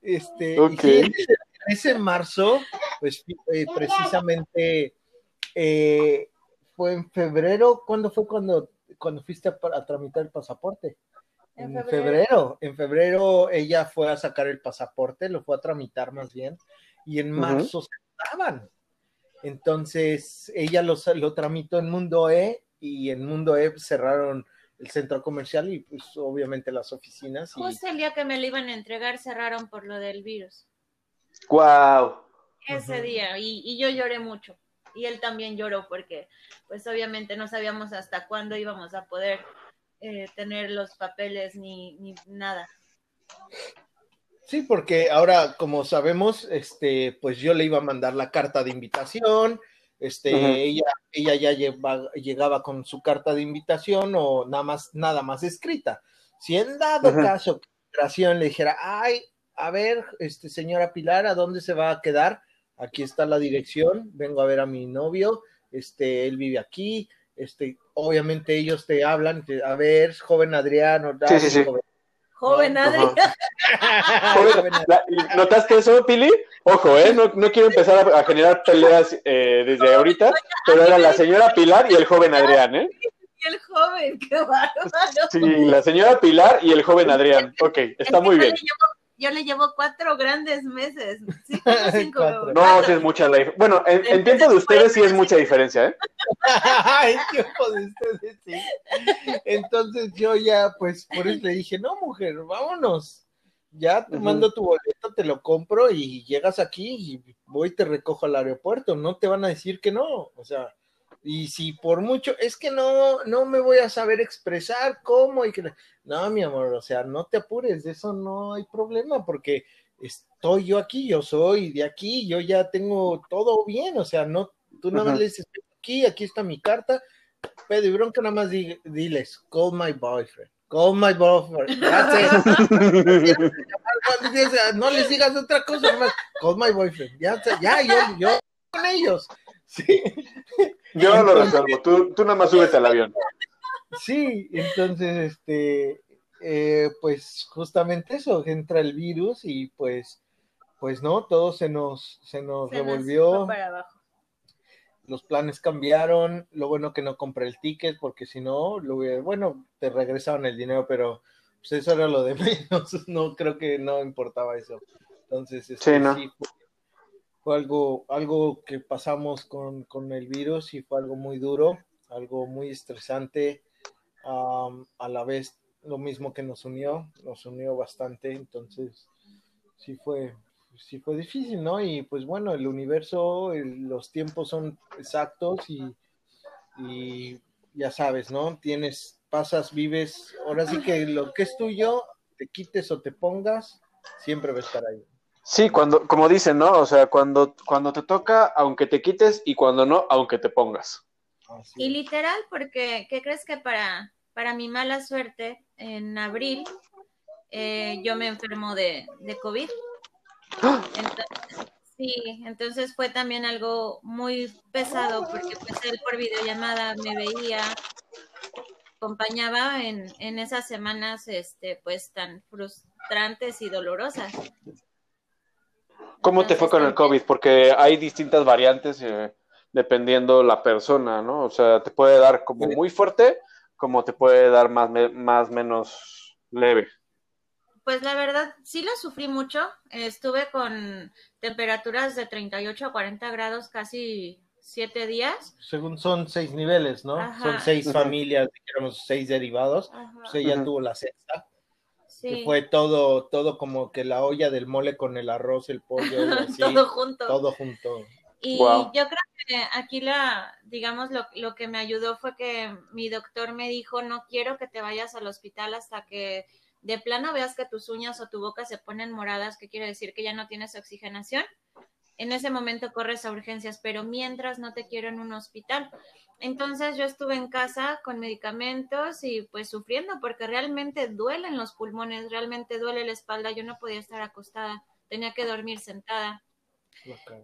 Este, ese, marzo, pues eh, precisamente eh, fue en febrero, ¿cuándo fue cuando, cuando fuiste a tramitar el pasaporte? En febrero. En febrero ella fue a sacar el pasaporte, lo fue a tramitar más bien, y en marzo se estaban. Entonces ella lo, lo tramitó en Mundo E y en Mundo E cerraron el centro comercial y pues obviamente las oficinas. Y... Justo el día que me lo iban a entregar cerraron por lo del virus. ¡Wow! Ese día, y, y, yo lloré mucho. Y él también lloró porque pues obviamente no sabíamos hasta cuándo íbamos a poder eh, tener los papeles ni, ni nada. Sí, porque ahora, como sabemos, este, pues yo le iba a mandar la carta de invitación, este, ella, ella ya llegaba con su carta de invitación o nada más, nada más escrita. Si en dado caso que le dijera, ay, a ver, este, señora Pilar, ¿a dónde se va a quedar? Aquí está la dirección, vengo a ver a mi novio, este, él vive aquí, este, obviamente ellos te hablan, a ver, joven Adriano, sí, sí, sí. joven, Adriano. ¿Notaste eso, Pili? Ojo, ¿eh? No, no quiero empezar a, generar peleas eh, desde ahorita, pero era la señora Pilar y el joven Adrián, ¿eh? Y el joven, qué bárbaro. Sí, la señora Pilar y el joven Adrián. Ok, está muy bien yo le llevo cuatro grandes meses. ¿sí? Cinco, no, sí es mucha la Bueno, en, tiempo de ustedes sí es mucha diferencia, ¿eh? en tiempo de ustedes sí. Entonces yo ya, pues, por eso le dije, no, mujer, vámonos. Ya te mando tu boleto, te lo compro y llegas aquí y voy y te recojo al aeropuerto. No te van a decir que no. O sea, y si por mucho, es que no, no me voy a saber expresar cómo y que no, mi amor, o sea, no te apures, de eso no hay problema, porque estoy yo aquí, yo soy de aquí, yo ya tengo todo bien, o sea, no, tú nada más le dices, aquí, aquí está mi carta, Pedro y Bronca nada más diles, call my boyfriend. Call my boyfriend. no les digas otra cosa, nomás. Call my boyfriend. Ya, ya, yo, yo con ellos. Sí. Yo lo resuelvo. Tú, tú nada más súbete al avión. Sí, entonces, este, eh, pues justamente eso, entra el virus y pues, pues no, todo se nos, se nos revolvió. Los planes cambiaron, lo bueno que no compré el ticket porque si no, lo bueno, te regresaban el dinero, pero pues eso era lo de menos, no creo que no importaba eso. Entonces, este, sí, algo, algo que pasamos con, con el virus y fue algo muy duro, algo muy estresante a la vez lo mismo que nos unió, nos unió bastante, entonces sí fue, sí fue difícil, ¿no? Y pues bueno, el universo, los tiempos son exactos y, y ya sabes, ¿no? Tienes, pasas, vives, ahora sí que lo que es tuyo, te quites o te pongas, siempre va a estar ahí. Sí, cuando, como dicen, ¿no? O sea, cuando, cuando te toca, aunque te quites, y cuando no, aunque te pongas. y literal, porque, ¿qué crees que para, para mi mala suerte, en abril, eh, yo me enfermo de, COVID. sí, entonces fue también algo muy pesado porque pues él por videollamada me veía, acompañaba en, en esas semanas este pues tan frustrantes y dolorosas. ¿Cómo te fue con el COVID? Porque hay distintas variantes eh, dependiendo la persona, ¿no? O sea, te puede dar como muy fuerte como te puede dar más, más menos leve? Pues la verdad, sí lo sufrí mucho. Estuve con temperaturas de 38 a 40 grados casi siete días. Según son seis niveles, ¿no? Son seis familias, dijéramos seis derivados. Pues ella tuvo la sexta. Sí. fue todo, todo como que la olla del mole con el arroz, el pollo, todo junto. Todo junto. Y yo creo que aquí la, digamos, lo, lo, que me ayudó fue que mi doctor me dijo, no quiero que te vayas al hospital hasta que de plano veas que tus uñas o tu boca se ponen moradas, que quiere decir que ya no tienes oxigenación. En ese momento corres a urgencias, pero mientras no te quiero en un hospital. Entonces yo estuve en casa con medicamentos y pues sufriendo porque realmente duelen los pulmones, realmente duele la espalda, yo no podía estar acostada, tenía que dormir sentada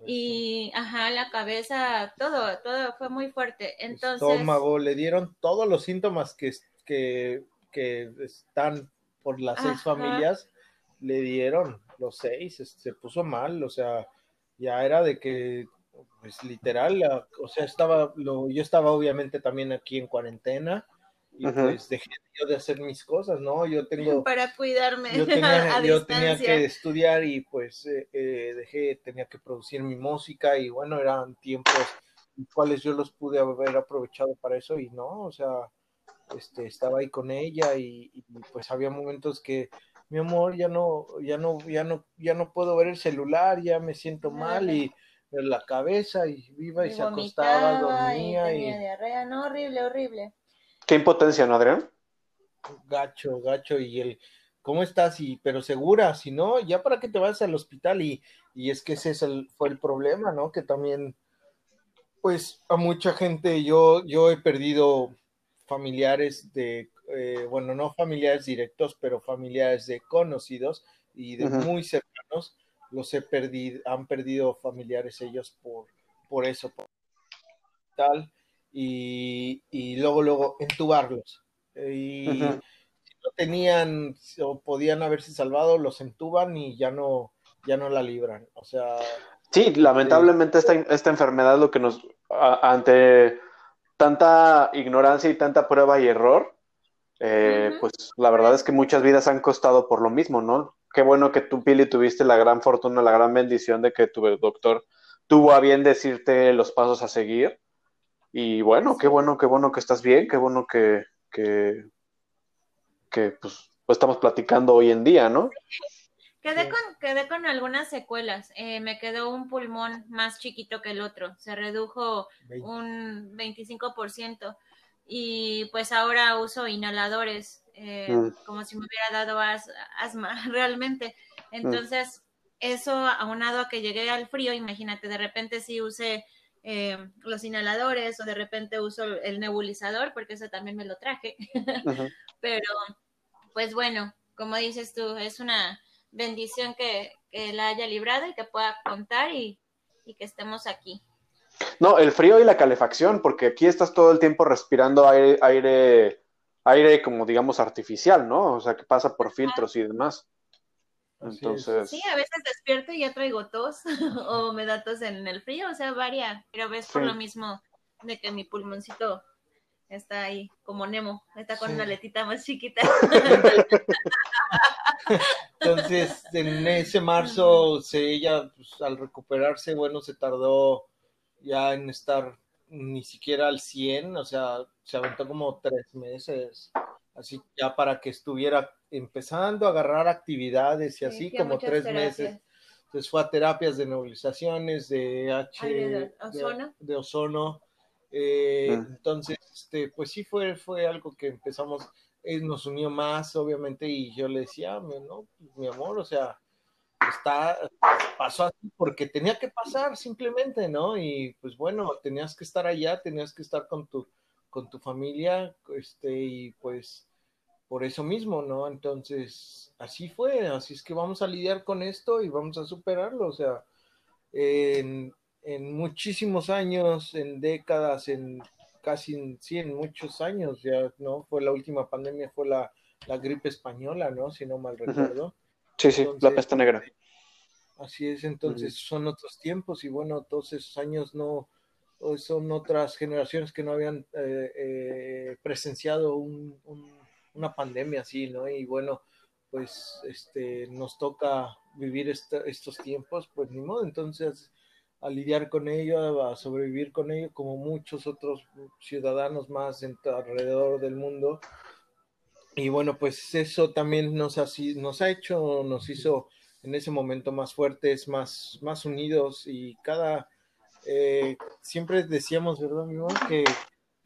y, ajá, la cabeza, todo, todo fue muy fuerte. Entonces. Estómago, le dieron todos los síntomas que, que, que están por las seis familias, le dieron los seis, se puso mal, o sea, ya era de que, pues literal, o sea, estaba, lo, yo estaba obviamente también aquí en cuarentena, y pues dejé yo de hacer mis cosas, ¿no? Yo tengo... Para cuidarme. Yo tenía, yo tenía que estudiar y pues eh, eh, dejé, tenía que producir mi música y bueno, eran tiempos en cuales yo los pude haber aprovechado para eso y no, o sea, este, estaba ahí con ella y, pues había momentos que mi amor ya no, ya no, ya no, ya no puedo ver el celular, ya me siento mal y la cabeza y viva y, se acostaba, dormía y, diarrea, no, horrible, horrible. Qué impotencia, ¿no, Adrián? Gacho, gacho, y el, ¿cómo estás? Y, pero segura, si no, ya para que te vayas al hospital y, y es que ese es el, fue el problema, ¿no? Que también, pues, a mucha gente, yo, yo he perdido familiares de, eh, bueno, no familiares directos, pero familiares de conocidos y de muy cercanos, los he perdido, han perdido familiares ellos por, por eso, por tal y, luego, luego entubarlos. Y si no tenían o podían haberse salvado, los entuban y ya no, ya no la libran. O sea. Sí, lamentablemente esta, esta enfermedad lo que nos, ante tanta ignorancia y tanta prueba y error, eh, pues la verdad es que muchas vidas han costado por lo mismo, ¿no? Qué bueno que tú, Pili, tuviste la gran fortuna, la gran bendición de que tu doctor tuvo a bien decirte los pasos a seguir y bueno, qué bueno, qué bueno que estás bien, qué bueno que, que, pues, estamos platicando hoy en día, ¿no? Quedé con, quedé con algunas secuelas. Eh, me quedó un pulmón más chiquito que el otro. Se redujo un 25%. Y pues ahora uso inhaladores, eh, mm. como si me hubiera dado asma realmente. Entonces, eso aunado a que llegué al frío, imagínate, de repente si use eh, los inhaladores o de repente uso el nebulizador, porque eso también me lo traje. Pero, pues bueno, como dices tú, es una bendición que, la haya librado y que pueda contar y, y que estemos aquí. No, el frío y la calefacción, porque aquí estás todo el tiempo respirando aire, aire, aire como digamos artificial, ¿no? O sea, que pasa por filtros y demás. Entonces. Sí, a veces despierto y ya traigo tos o me da tos en el frío, o sea, varía, pero ves por lo mismo de que mi pulmoncito está ahí como Nemo, está con una letita más chiquita. Entonces, en ese marzo, se, ella pues, al recuperarse, bueno, se tardó ya en estar ni siquiera al 100, o sea, se aventó como tres meses, así ya para que estuviera empezando a agarrar actividades y así como tres meses. Entonces fue a terapias de nebulizaciones, de H, de, ozono. De, ozono. Eh, ah. Entonces, este, pues sí fue, fue algo que empezamos, él nos unió más, obviamente, y yo le decía, no, pues, mi amor, o sea, está, pasó así porque tenía que pasar simplemente, ¿no? Y pues bueno, tenías que estar allá, tenías que estar con tu, con tu familia, este, y pues por eso mismo, ¿no? Entonces, así fue, así es que vamos a lidiar con esto y vamos a superarlo, o sea, en, muchísimos años, en décadas, en casi, sí, en muchos años ya, ¿no? Fue la última pandemia, fue la, gripe española, ¿no? Si no mal recuerdo. Sí, sí, la peste negra. Así es, entonces son otros tiempos y bueno, todos esos años no son otras generaciones que no habían eh, eh, presenciado una pandemia así, ¿no? Y bueno, pues este nos toca vivir estos tiempos, pues ni modo, entonces a lidiar con ello, a sobrevivir con ello, como muchos otros ciudadanos más alrededor del mundo, y bueno, pues eso también nos ha, nos ha hecho, nos hizo en ese momento más fuertes, más, más unidos y cada, eh, siempre decíamos, ¿verdad, mi amor? Que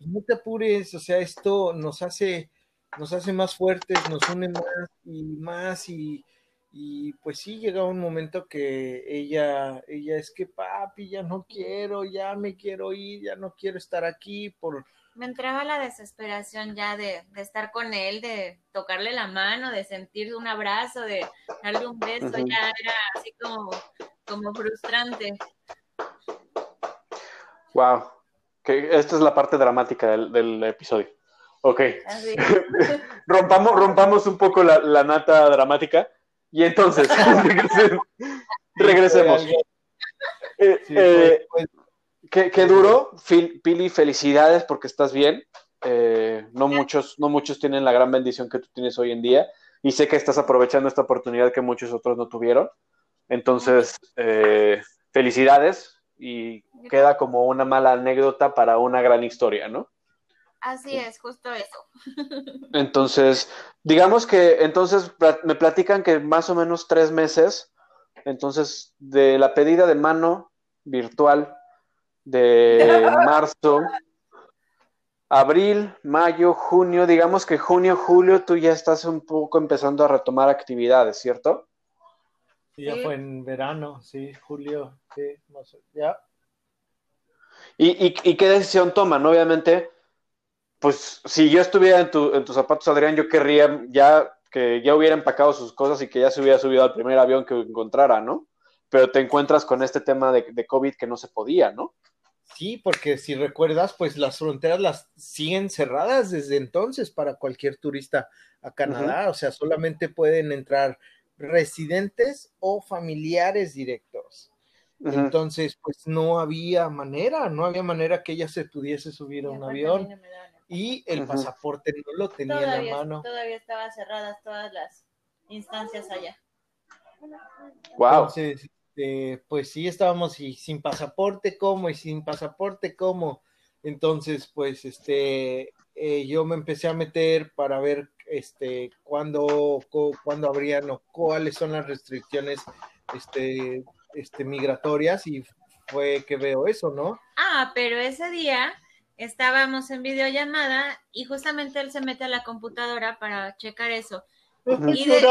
no te apures, o sea, esto nos hace, nos hace más fuertes, nos une más y más y, y pues sí, llega un momento que ella, ella es que papi, ya no quiero, ya me quiero ir, ya no quiero estar aquí por me entraba la desesperación ya de, estar con él, de tocarle la mano, de sentir un abrazo, de darle un beso, ya era así como, como frustrante. Wow, que esta es la parte dramática del, episodio. Ok. rompamos, rompamos un poco la, nata dramática y entonces regresemos. Eh, eh, Qué, duro, Pili, felicidades porque estás bien. Eh, no, muchos, no muchos tienen la gran bendición que tú tienes hoy en día y sé que estás aprovechando esta oportunidad que muchos otros no tuvieron. Entonces, eh, felicidades y queda como una mala anécdota para una gran historia, ¿no? Así es, justo eso. Entonces, digamos que entonces me platican que más o menos tres meses, entonces de la pedida de mano virtual de marzo, abril, mayo, junio, digamos que junio, julio, tú ya estás un poco empezando a retomar actividades, ¿cierto? Sí, ya fue en verano, sí, julio, sí, ya. ¿Y, qué decisión toman? Obviamente, pues si yo estuviera en, tu, en tus zapatos, Adrián, yo querría ya que ya hubiera empacado sus cosas y que ya se hubiera subido al primer avión que encontrara, ¿no? Pero te encuentras con este tema de, de COVID que no se podía, ¿no? Sí, porque si recuerdas, pues las fronteras las siguen cerradas desde entonces para cualquier turista a Canadá, o sea, solamente pueden entrar residentes o familiares directos. Entonces, pues no había manera, no había manera que ella se pudiese subir a un avión y el pasaporte no lo tenía en la mano. Todavía estaban cerradas todas las instancias allá. Wow. Este, pues sí estábamos y sin pasaporte, ¿cómo? Y sin pasaporte, ¿cómo? Entonces, pues, este, eh, yo me empecé a meter para ver, este, cuándo, cuándo habrían o cuáles son las restricciones, este, este, migratorias y fue que veo eso, ¿no? Ah, pero ese día estábamos en videollamada y justamente él se mete a la computadora para checar eso Y de,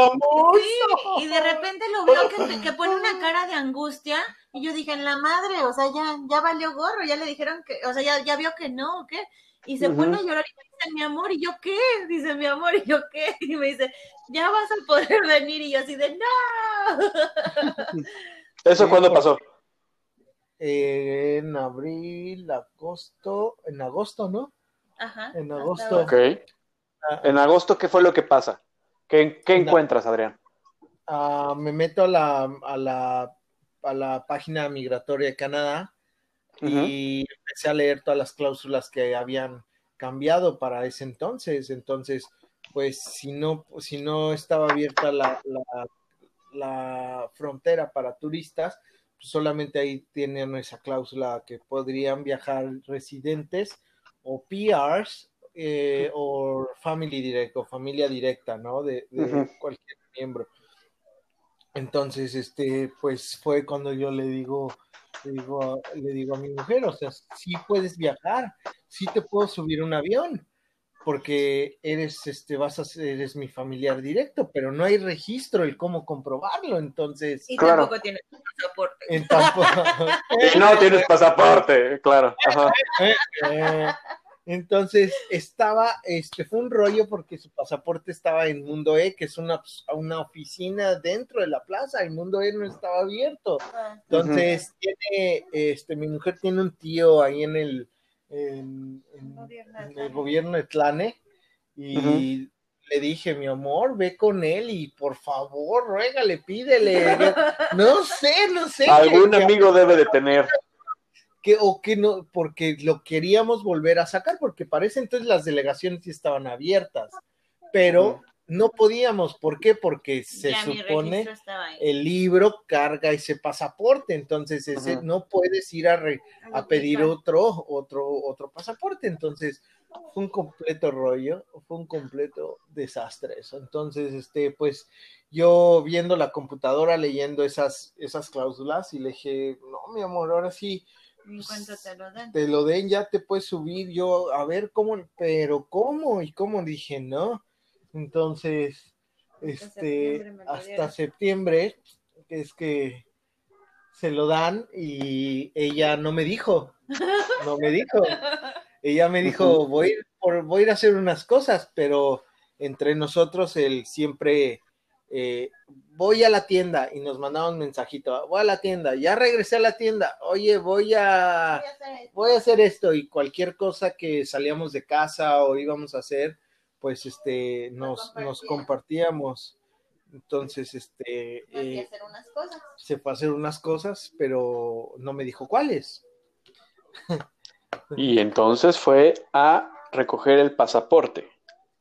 y de repente lo veo que, que, pone una cara de angustia y yo dije, en la madre, o sea, ya, ya valió gorro, ya le dijeron que, o sea, ya, ya vio que no, ¿o qué? Y se pone a llorar y me dice, mi amor, ¿y yo qué? Dice, mi amor, ¿y yo qué? Y me dice, ya vas a poder venir. Y yo así de, no. ¿Eso cuándo pasó? en abril, agosto, en agosto, ¿no? Ajá. En agosto. Ok. Ah. En agosto, ¿qué fue lo que pasa? ¿Qué, qué encuentras, Adrián? Uh, me meto a la, a, la, a la página migratoria de Canadá y empecé a leer todas las cláusulas que habían cambiado para ese entonces. Entonces, pues si no, si no estaba abierta la, la, la frontera para turistas, pues solamente ahí tienen esa cláusula que podrían viajar residentes o PRs eh, o family direct o familia directa, ¿no? De, cualquier miembro. Entonces, este, pues fue cuando yo le digo, le digo, le digo a mi mujer, o sea, sí puedes viajar, sí te puedo subir un avión, porque eres, este, vas a ser, eres mi familiar directo, pero no hay registro el cómo comprobarlo, entonces. Y tampoco tienes pasaporte. no tienes pasaporte, claro. Ajá. Entonces estaba, este fue un rollo porque su pasaporte estaba en Mundo E, que es una, una oficina dentro de la plaza, y Mundo E no estaba abierto. Ah. Entonces, tiene, este, mi mujer tiene un tío ahí en el, en, el gobierno de Tlane, y le dije, mi amor, ve con él y por favor, ruégale, pídele. no sé, no sé. Algún amigo debe de tener que o que no, porque lo queríamos volver a sacar, porque parece entonces las delegaciones sí estaban abiertas, pero no podíamos, ¿por qué? Porque se supone el libro carga ese pasaporte, entonces ese no puedes ir a, a pedir otro, otro, otro pasaporte, entonces fue un completo rollo, fue un completo desastre eso. Entonces, este, pues yo viendo la computadora, leyendo esas, esas cláusulas y le dije, no, mi amor, ahora sí, te lo den. Te lo den, ya te puedes subir. Yo, a ver cómo, pero cómo y cómo dije, no. Entonces, este, hasta septiembre, es que se lo dan y ella no me dijo, no me dijo. Ella me dijo, voy, por, voy a ir a hacer unas cosas, pero entre nosotros él siempre eh, voy a la tienda y nos mandaba un mensajito, voy a la tienda, ya regresé a la tienda, oye, voy a, voy a hacer esto y cualquier cosa que salíamos de casa o íbamos a hacer, pues este, nos, nos compartíamos. Entonces, este, eh, se fue a hacer unas cosas, pero no me dijo cuáles. y entonces fue a recoger el pasaporte.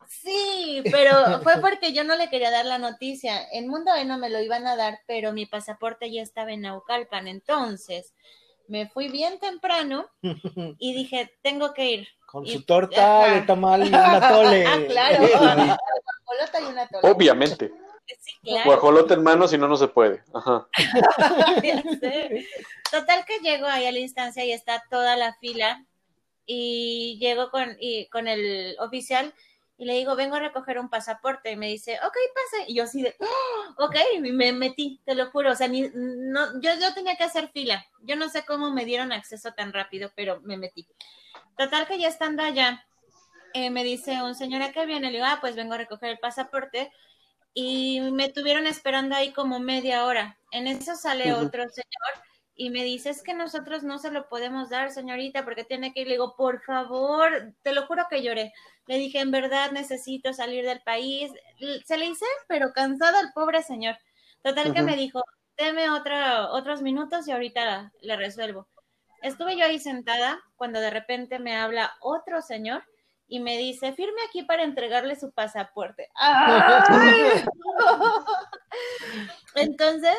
Sí, pero fue porque yo no le quería dar la noticia. En Mundo E no me lo iban a dar, pero mi pasaporte ya estaba en Naucalpan. Entonces, me fui bien temprano y dije, tengo que ir. Con su torta de tamal y una tole. ah, claro. y una tole. Obviamente. Sí, claro. Guajolote en mano, si no, no se puede. Ajá. Total que llego ahí a la instancia y está toda la fila y llego con, y, con el oficial y le digo, vengo a recoger un pasaporte. Y me dice, ok, pase. Y yo así de, oh, ok, y me metí, te lo juro. O sea, ni, no, yo, yo tenía que hacer fila. Yo no sé cómo me dieron acceso tan rápido, pero me metí. Total que ya estando allá, eh, me dice un señor, ¿a qué viene? Le digo, ah, pues vengo a recoger el pasaporte. Y me tuvieron esperando ahí como media hora. En eso sale otro señor y me dice, es que nosotros no se lo podemos dar, señorita, porque tiene que ir. Le digo, por favor, te lo juro que lloré. Le dije, en verdad necesito salir del país. Se le hice, pero cansado al pobre señor. Total que me dijo, deme otra, otros minutos y ahorita le resuelvo. Estuve yo ahí sentada cuando de repente me habla otro señor y me dice, firme aquí para entregarle su pasaporte. Entonces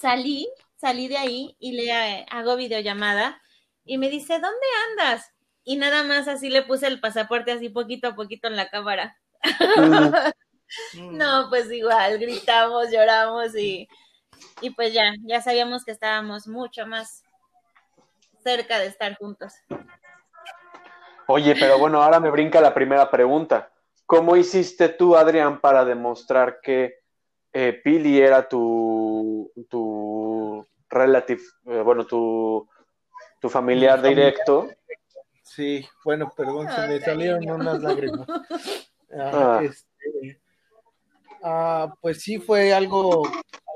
salí salí de ahí y le hago videollamada y me dice, ¿dónde andas? Y nada más así le puse el pasaporte así poquito a poquito en la cámara. no, pues igual, gritamos, lloramos y, y pues ya, ya sabíamos que estábamos mucho más cerca de estar juntos. Oye, pero bueno, ahora me brinca la primera pregunta. ¿cómo hiciste tú, Adrián, para demostrar que eh, Pili era tu, tu relative, eh, bueno, tu, tu familiar directo? Sí, bueno, perdón, se me salieron unas lágrimas. Ah, ah. Este, ah, pues sí, fue algo,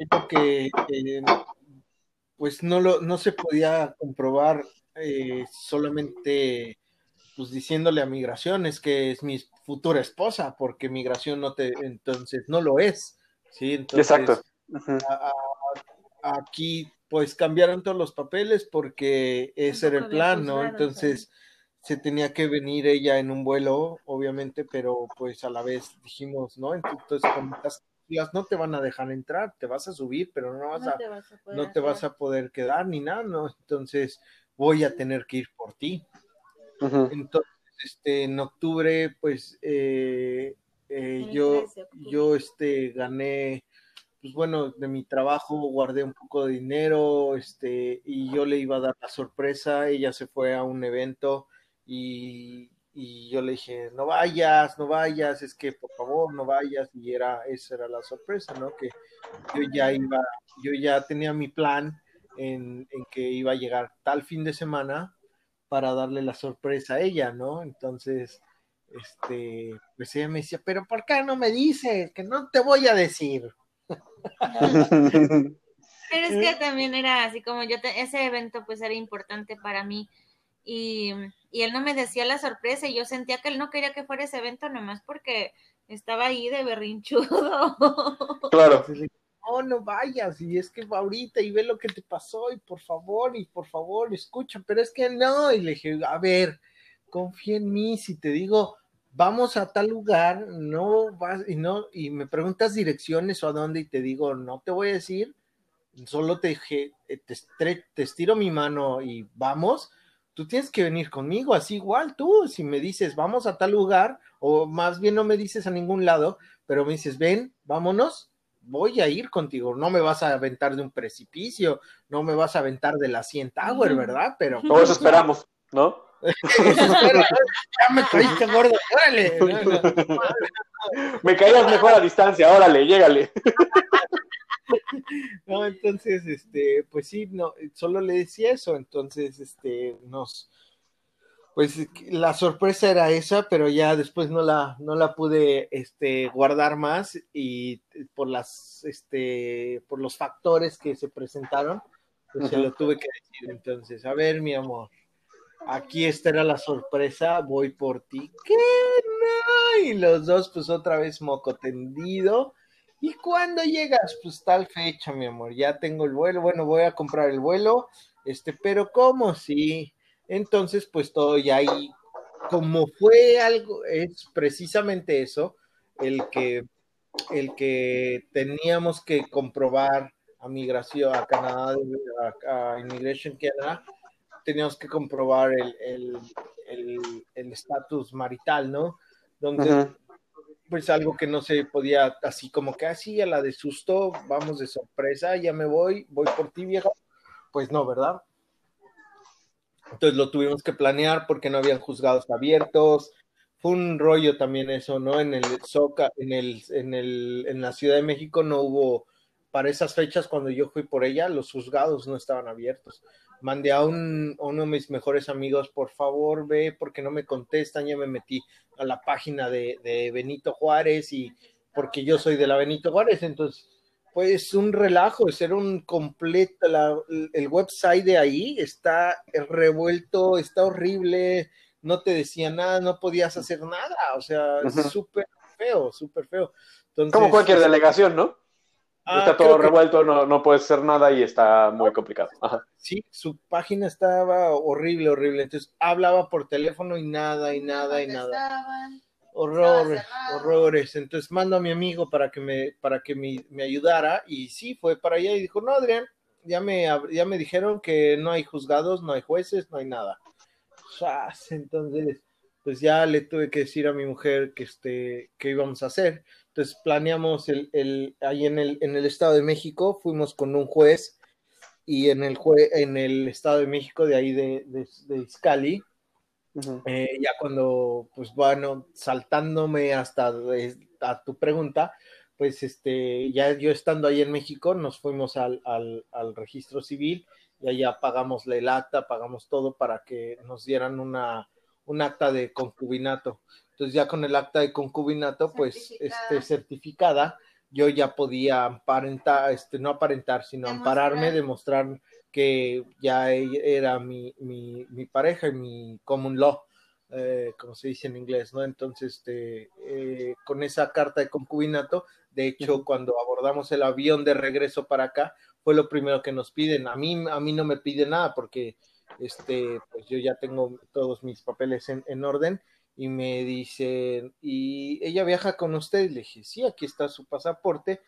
algo que pues no, lo, no se podía comprobar eh, solamente pues diciéndole a migraciones que es mi futura esposa, porque migración no te, entonces no lo es, ¿sí? Entonces, Exacto. aquí pues cambiaron todos los papeles porque ese era el plan, ¿no? Entonces se tenía que venir ella en un vuelo, obviamente, pero pues a la vez dijimos, ¿no? Entonces, como estás no te van a dejar entrar, te vas a subir, pero no vas a, no te vas a poder quedar ni nada, ¿no? Entonces voy a tener que ir por ti. Entonces, este, en octubre, pues eh, eh, yo, yo este, gané, pues bueno, de mi trabajo guardé un poco de dinero, este, y yo le iba a dar la sorpresa, ella se fue a un evento y y yo le dije, no vayas, no vayas, es que por favor no vayas, y era, esa era la sorpresa, ¿no? Que yo ya iba, yo ya tenía mi plan en, que iba a llegar tal fin de semana para darle la sorpresa a ella, ¿no? Entonces, este, pues ella me decía, pero ¿por qué no me dices? Que no te voy a decir. Pero es que también era así como yo, ese evento pues era importante para mí y, él no me decía la sorpresa y yo sentía que él no quería que fuera ese evento nomás porque estaba ahí de berrinchudo. Claro. No, no vayas, y es que va ahorita y ve lo que te pasó, y por favor, y por favor, escucha, pero es que no, y le dije, a ver, confía en mí, si te digo, vamos a tal lugar, no vas, y no, y me preguntas direcciones o a dónde, y te digo, no te voy a decir, solo te dije, eh, te, te estiro mi mano y vamos, tú tienes que venir conmigo, así igual tú, si me dices, vamos a tal lugar, o más bien no me dices a ningún lado, pero me dices, ven, vámonos, voy a ir contigo, no me vas a aventar de un precipicio, no me vas a aventar de la Cien Tower, ¿verdad? Pero... Todo eso esperamos, ¿no? Ya me caíste gordo, órale. me caías mejor a distancia, órale, llégale. no, entonces, este, pues sí, no, solo le decía eso, entonces, este, nos, pues la sorpresa era esa, pero ya después no la, no la pude, este, guardar más y por las, este, por los factores que se presentaron, pues se lo tuve que decir, entonces, a ver, mi amor, aquí esta era la sorpresa, voy por ti, ¿qué? No, y los dos, pues otra vez moco tendido, ¿Y cuándo llegas? Pues tal fecha, mi amor, ya tengo el vuelo, bueno, voy a comprar el vuelo, este, pero ¿cómo? Sí, entonces pues todo ya ahí, como fue algo, es precisamente eso, el que, el que teníamos que comprobar a migración, a Canadá, a, Immigration Canada, teníamos que comprobar el estatus el, marital, ¿no? Donde pues algo que no se podía, así como que así ah, a la de susto, vamos de sorpresa, ya me voy, voy por ti, vieja. Pues no, ¿verdad? Entonces lo tuvimos que planear porque no habían juzgados abiertos. Fue un rollo también eso, ¿no? En el Soca, en el, en el, en la Ciudad de México no hubo, para esas fechas cuando yo fui por ella, los juzgados no estaban abiertos mandé a, un, uno de mis mejores amigos, por favor, ve, porque no me contestan, ya me metí a la página de, Benito Juárez y porque yo soy de la Benito Juárez, entonces, pues un relajo, es un completo, el website de ahí está revuelto, está horrible, no te decía nada, no podías hacer nada, o sea, es súper feo, súper feo. Como cualquier delegación, ¿no? Ah, está todo revuelto, no, no puedes hacer nada y está muy complicado. Sí, su página estaba horrible, horrible. Entonces hablaba por teléfono y nada, y nada, y nada. Horrores, horrores. Entonces mando a mi amigo para que me, para que me, me, ayudara. Y sí, fue para allá y dijo, no, Adrián, ya me, ya me dijeron que no hay juzgados, no hay jueces, no hay nada. Entonces, pues ya le tuve que decir a mi mujer que este, qué íbamos a hacer. Entonces planeamos el, el, ahí en el, en el Estado de México, fuimos con un juez y en el, jue, en el Estado de México, de ahí de, de, de Iscali, Eh, ya cuando, pues bueno, saltándome hasta a tu pregunta, pues este, ya yo estando ahí en México, nos fuimos al, al, al registro civil y allá pagamos el acta, pagamos todo para que nos dieran una, un acta de concubinato. Entonces ya con el acta de concubinato, pues este, certificada, yo ya podía aparentar, este, no aparentar, sino ampararme, demostrar que ya era mi, mi, mi pareja y mi common law, eh, como se dice en inglés, ¿no? Entonces, este, eh, con esa carta de concubinato, de hecho, cuando abordamos el avión de regreso para acá, fue lo primero que nos piden. A mí, a mí no me pide nada porque este, pues yo ya tengo todos mis papeles en, en orden y me dicen, ¿y ella viaja con usted? Le dije, sí, aquí está su pasaporte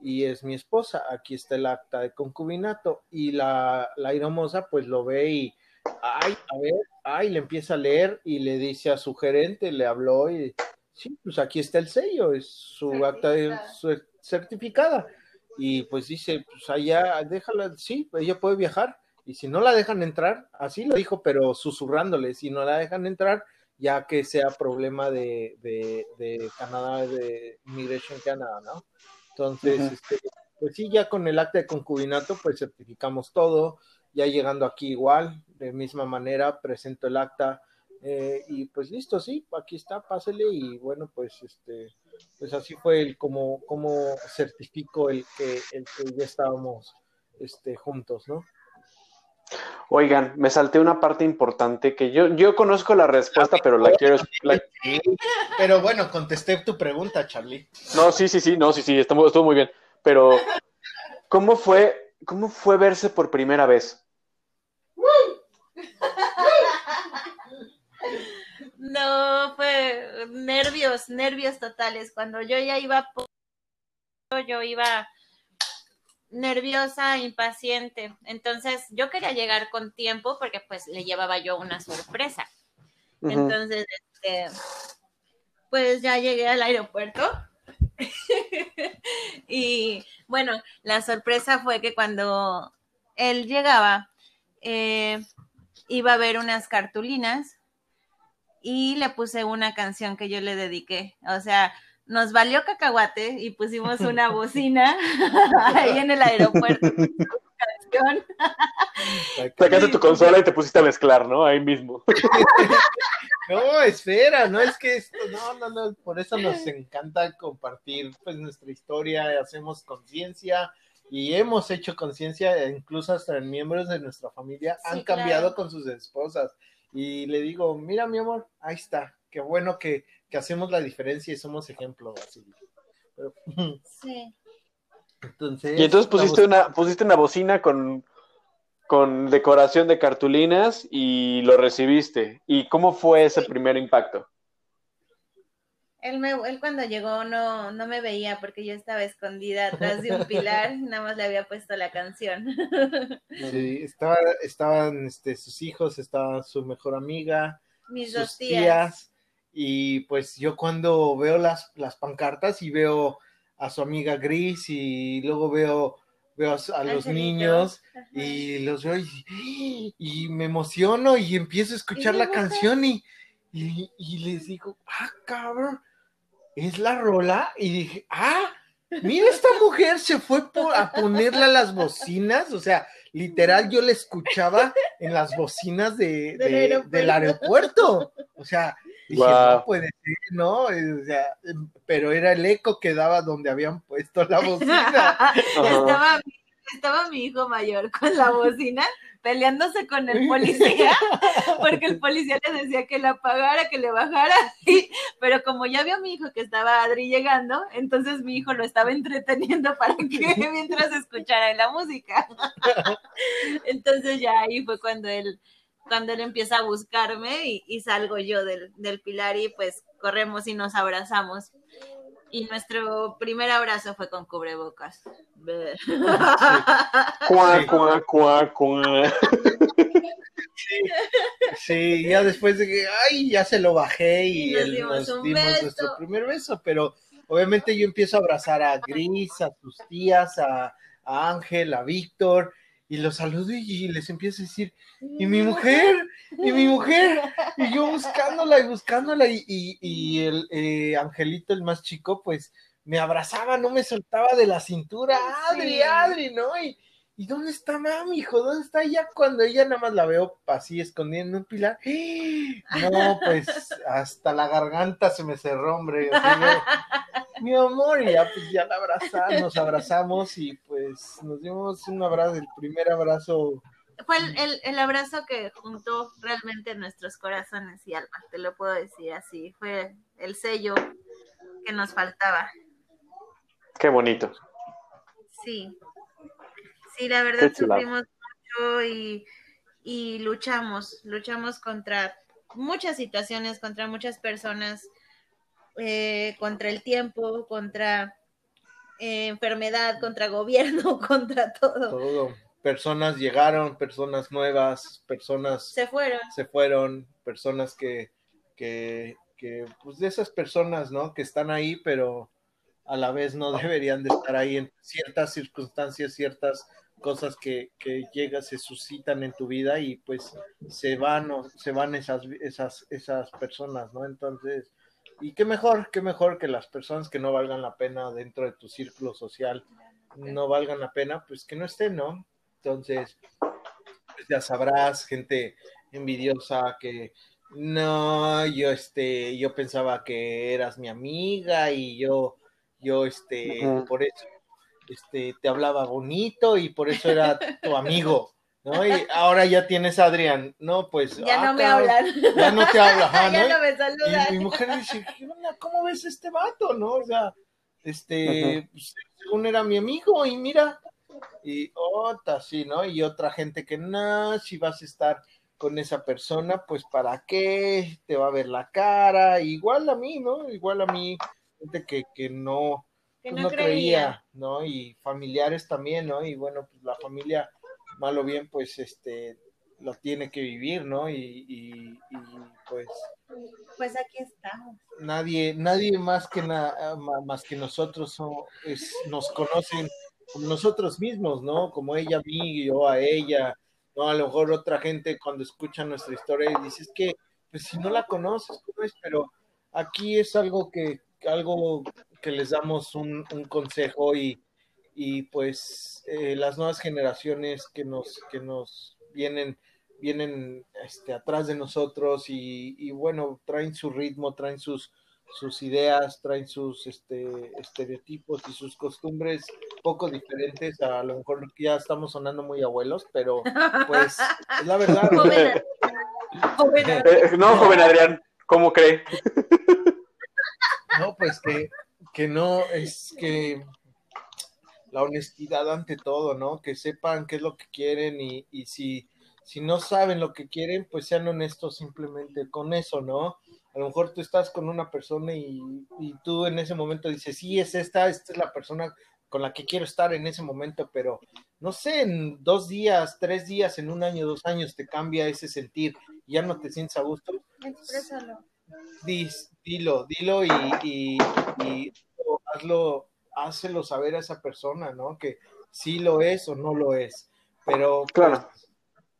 y es mi esposa, aquí está el acta de concubinato y la, la hermosa pues lo ve y, ay, a ver, ay, le empieza a leer y le dice a su gerente, le habló y, sí, pues aquí está el sello, es su acta de, su, certificada y pues dice, pues allá, déjala, sí, ella puede viajar y si no la dejan entrar, así lo dijo, pero susurrándole, si no la dejan entrar, ya que sea problema de, de, de Canadá, de Immigration Canada, ¿no? Entonces, este, pues sí, ya con el acta de concubinato, pues certificamos todo, ya llegando aquí igual, de misma manera, presento el acta eh, y pues listo, sí, aquí está, pásele y bueno, pues este, pues así fue el como, como certifico el que, el que ya estábamos este, juntos, ¿no? Oigan, me salté una parte importante que yo, yo conozco la respuesta, pero la quiero explicar. Pero bueno, contesté tu pregunta, Charlie. No, sí, sí, sí, no, sí, sí, estuvo, estuvo muy bien. Pero, ¿cómo fue, cómo fue verse por primera vez? No, fue nervios, nervios totales. Cuando yo ya iba, yo iba nerviosa, impaciente. Entonces yo quería llegar con tiempo porque pues le llevaba yo una sorpresa. Entonces, este, pues ya llegué al aeropuerto. y bueno, la sorpresa fue que cuando él llegaba, eh, iba a ver unas cartulinas y le puse una canción que yo le dediqué. O sea, nos valió cacahuate y pusimos una bocina ahí en el aeropuerto. Sacaste tu consola y te pusiste a mezclar, ¿no? Ahí mismo. No, espera, no es que esto, no, no, no, por eso nos encanta compartir pues nuestra historia, hacemos conciencia y hemos hecho conciencia, incluso hasta miembros de nuestra familia han cambiado con sus esposas. Y le digo, mira mi amor, ahí está, qué bueno que que hacemos la diferencia y somos ejemplo. Así. sí. Entonces, y entonces pusiste una, pusiste una bocina con, con decoración de cartulinas y lo recibiste. ¿Y cómo fue ese primer impacto? Él, me, él cuando llegó no, no me veía porque yo estaba escondida atrás de un pilar, nada más le había puesto la canción. Sí, estaba, estaban este, sus hijos, estaba su mejor amiga, mis dos tías y pues yo cuando veo las, las pancartas y veo a su amiga Gris y luego veo, veo a, los niños y los veo y, me emociono y empiezo a escuchar la canción y, y, les digo, ah, cabrón, es la rola y dije, ah, mira esta mujer se fue por, a ponerle a las bocinas, o sea, literal yo la escuchaba en las bocinas de, del aeropuerto, o sea, Dije, no puede ser, ¿no? O sea, pero era el eco que daba donde habían puesto la bocina. estaba, estaba mi hijo mayor con la bocina peleándose con el policía, porque el policía le decía que la apagara, que le bajara, pero como ya vio a mi hijo que estaba Adri llegando, entonces mi hijo lo estaba entreteniendo para que mientras escuchara la música. Entonces ya ahí fue cuando él cuando él empieza a buscarme y, salgo yo del, del, pilar y pues corremos y nos abrazamos. Y nuestro primer abrazo fue con cubrebocas. Cuá, cuá, cuá, cuá. Sí, ya después de que, ay, ya se lo bajé y, nos, dimos, nuestro primer beso, pero obviamente yo empiezo a abrazar a Gris, a tus tías, a, a Ángel, a Víctor, y los saludo y, les empiezo a decir, ¿y mi mujer? ¿y mi mujer? Y yo buscándola y buscándola y, el eh, Angelito, el más chico, pues me abrazaba, no me soltaba de la cintura, Adri, Adri, ¿no? Y, ¿Y dónde está mami, hijo? ¿Dónde está ella? Cuando ella nada más la veo así escondiendo un pilar. No, pues hasta la garganta se me cerró, hombre. mi amor, y ya pues ya la abrazamos, nos abrazamos y pues nos dimos un abrazo, el primer abrazo. Fue el, el, abrazo que juntó realmente nuestros corazones y alma, te lo puedo decir así. Fue el sello que nos faltaba. Qué bonito. Sí, Sí, la verdad sufrimos mucho y, luchamos, luchamos contra muchas situaciones, contra muchas personas, eh, contra el tiempo, contra eh, enfermedad, contra gobierno, contra todo. Todo. Personas llegaron, personas nuevas, personas se fueron. Se fueron, personas que, que, que, pues de esas personas, ¿no? Que están ahí, pero a la vez no deberían de estar ahí en ciertas circunstancias, ciertas cosas que, que llegan, se suscitan en tu vida y pues se van o se van esas, esas, esas personas, ¿no? Entonces, y qué mejor, qué mejor que las personas que no valgan la pena dentro de tu círculo social no valgan la pena, pues que no estén, ¿no? Entonces, pues ya sabrás, gente envidiosa que no, yo este, yo pensaba que eras mi amiga y yo, yo este, por eso este, te hablaba bonito y por eso era tu amigo. ¿no? Y ahora ya tienes a Adrián, ¿no? Pues. Ya no me hablan. Ya no te habla, Ya no me saludan. Y mi mujer dice, ¿cómo ves este vato, no? O sea, este, pues, según era mi amigo, y mira, y otra, sí, ¿no? Y otra gente que, no, si vas a estar con esa persona, pues para qué, te va a ver la cara, igual a mí, ¿no? Igual a mí, gente que, que no, pues no, creía. ¿no? Y familiares también, ¿no? Y bueno, pues la familia, mal o bien, pues este, lo tiene que vivir, ¿no? Y, y, pues... Pues aquí estamos. Nadie, nadie más que, más que nosotros es, nos conocen como nosotros mismos, ¿no? Como ella a mí, yo a ella, ¿no? A lo mejor otra gente cuando escucha nuestra historia y dice, es que, pues si no la conoces, ¿cómo es? Pero aquí es algo que, algo que les damos un, consejo y, y pues eh, las nuevas generaciones que nos, que nos vienen, vienen este, atrás de nosotros y, bueno, traen su ritmo, traen sus, sus ideas, traen sus este, estereotipos y sus costumbres poco diferentes. A lo mejor ya estamos sonando muy abuelos, pero pues es la verdad. Eh, no, joven Adrián, ¿cómo cree? No, pues que que no es que la honestidad ante todo, ¿no? Que sepan qué es lo que quieren y, y si, si no saben lo que quieren, pues sean honestos simplemente con eso, ¿no? A lo mejor tú estás con una persona y, y tú en ese momento dices, sí, es esta, esta es la persona con la que quiero estar en ese momento, pero no sé, en dos días, tres días, en un año, dos años te cambia ese sentir, ya no te sientes a gusto. Exprésalo dilo, dilo y, y, hazlo, hácelo saber a esa persona, ¿no? Que sí lo es o no lo es, pero pues, claro.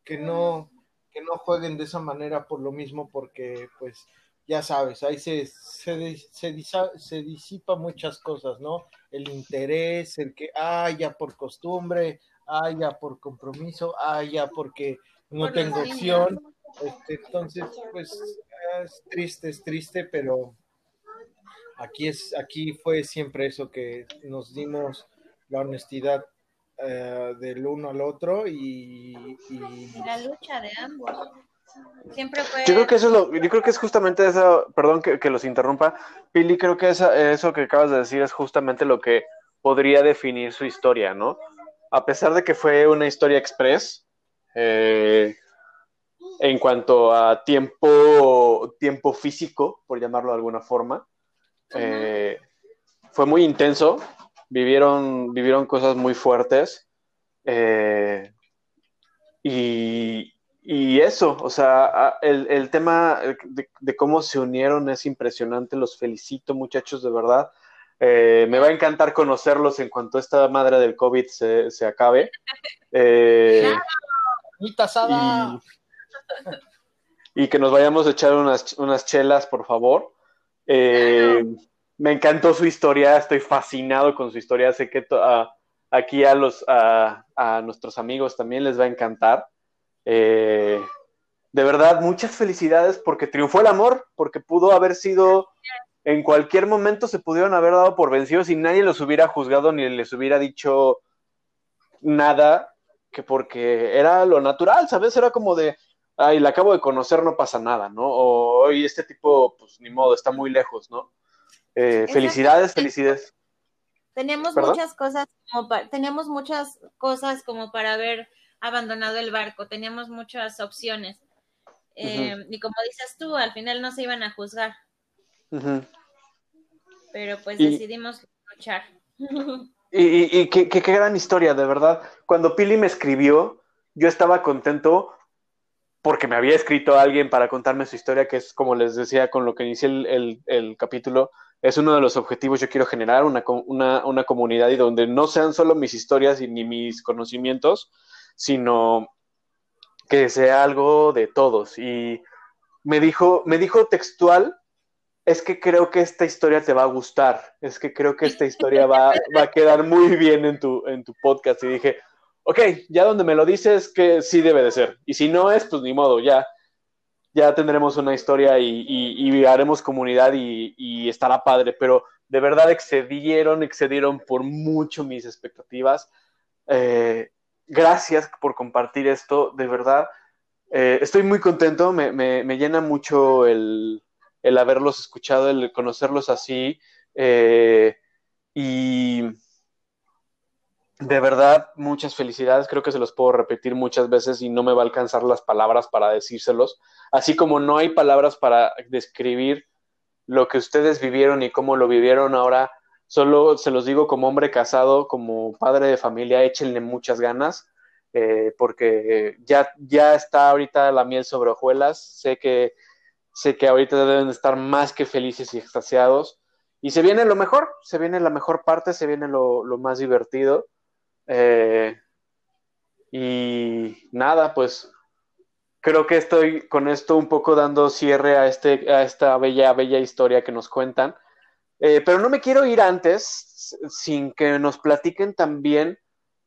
que no que no jueguen de esa manera por lo mismo porque pues ya sabes, ahí se, se, se, disipa muchas cosas, ¿no? El interés, el que, ah, ya por costumbre, ah, ya por compromiso, ah, ya porque no tengo opción. Este, entonces, pues es triste, es triste, pero aquí es, aquí fue siempre eso que nos dimos la honestidad eh, del uno al otro y, la lucha de ambos. Siempre fue... Yo creo que eso es lo, yo creo que es justamente eso, perdón que, los interrumpa, Pili, creo que eso que acabas de decir es justamente lo que podría definir su historia, ¿no? A pesar de que fue una historia express, eh, en cuanto a tiempo, tiempo físico, por llamarlo de alguna forma. Eh, fue muy intenso, vivieron, vivieron cosas muy fuertes. Eh, y, eso, o sea, el, tema de, cómo se unieron es impresionante, los felicito muchachos, de verdad. Eh, me va a encantar conocerlos en cuanto esta madre del COVID se, se acabe. Eh, y, y, que nos vayamos a echar unas, unas chelas, por favor. Eh, me encantó su historia, estoy fascinado con su historia. Sé que aquí a, los, a, a, nuestros amigos también les va a encantar. de verdad, muchas felicidades porque triunfó el amor, porque pudo haber sido en cualquier momento se pudieron haber dado por vencidos y nadie los hubiera juzgado ni les hubiera dicho nada, que porque era lo natural, ¿sabes? Era como de, ay, la acabo de conocer, no pasa nada, ¿no? O, hoy este tipo, pues ni modo, está muy lejos, ¿no? Eh, felicidades, felicidades. Tenemos muchas cosas como para, tenemos muchas cosas como para haber abandonado el barco, teníamos muchas opciones. Eh, y como dices tú, al final no se iban a juzgar. Pero pues decidimos luchar. Y, y, qué, gran historia, de verdad. Cuando Pili me escribió, yo estaba contento porque me había escrito alguien para contarme su historia, que es como les decía con lo que inicié el, capítulo, es uno de los objetivos. Yo quiero generar una, una, comunidad y donde no sean solo mis historias y ni mis conocimientos, sino que sea algo de todos. Y me dijo, me dijo textual es que creo que esta historia te va a gustar, es que creo que esta historia va, a quedar muy bien en tu, en tu podcast. Y dije, ok, ya donde me lo dices que sí debe de ser. Y si no es, pues ni modo, ya, ya tendremos una historia y, haremos comunidad y, estará padre. Pero de verdad excedieron, excedieron por mucho mis expectativas. Eh, gracias por compartir esto, de verdad. Eh, estoy muy contento, me llena mucho el, el haberlos escuchado, el conocerlos así. Eh, y de verdad, muchas felicidades. Creo que se los puedo repetir muchas veces y no me va a alcanzar las palabras para decírselos. Así como no hay palabras para describir lo que ustedes vivieron y cómo lo vivieron ahora, solo se los digo como hombre casado, como padre de familia, échenle muchas ganas. Eh, porque ya, ya está ahorita la miel sobre hojuelas. Sé que Sé que ahorita deben estar más que felices y extasiados. Y se viene lo mejor, se viene la mejor parte, se viene lo, más divertido. Eh, y nada, pues creo que estoy con esto un poco dando cierre a, este, a esta bella, bella historia que nos cuentan. Eh, pero no me quiero ir antes sin que nos platiquen también,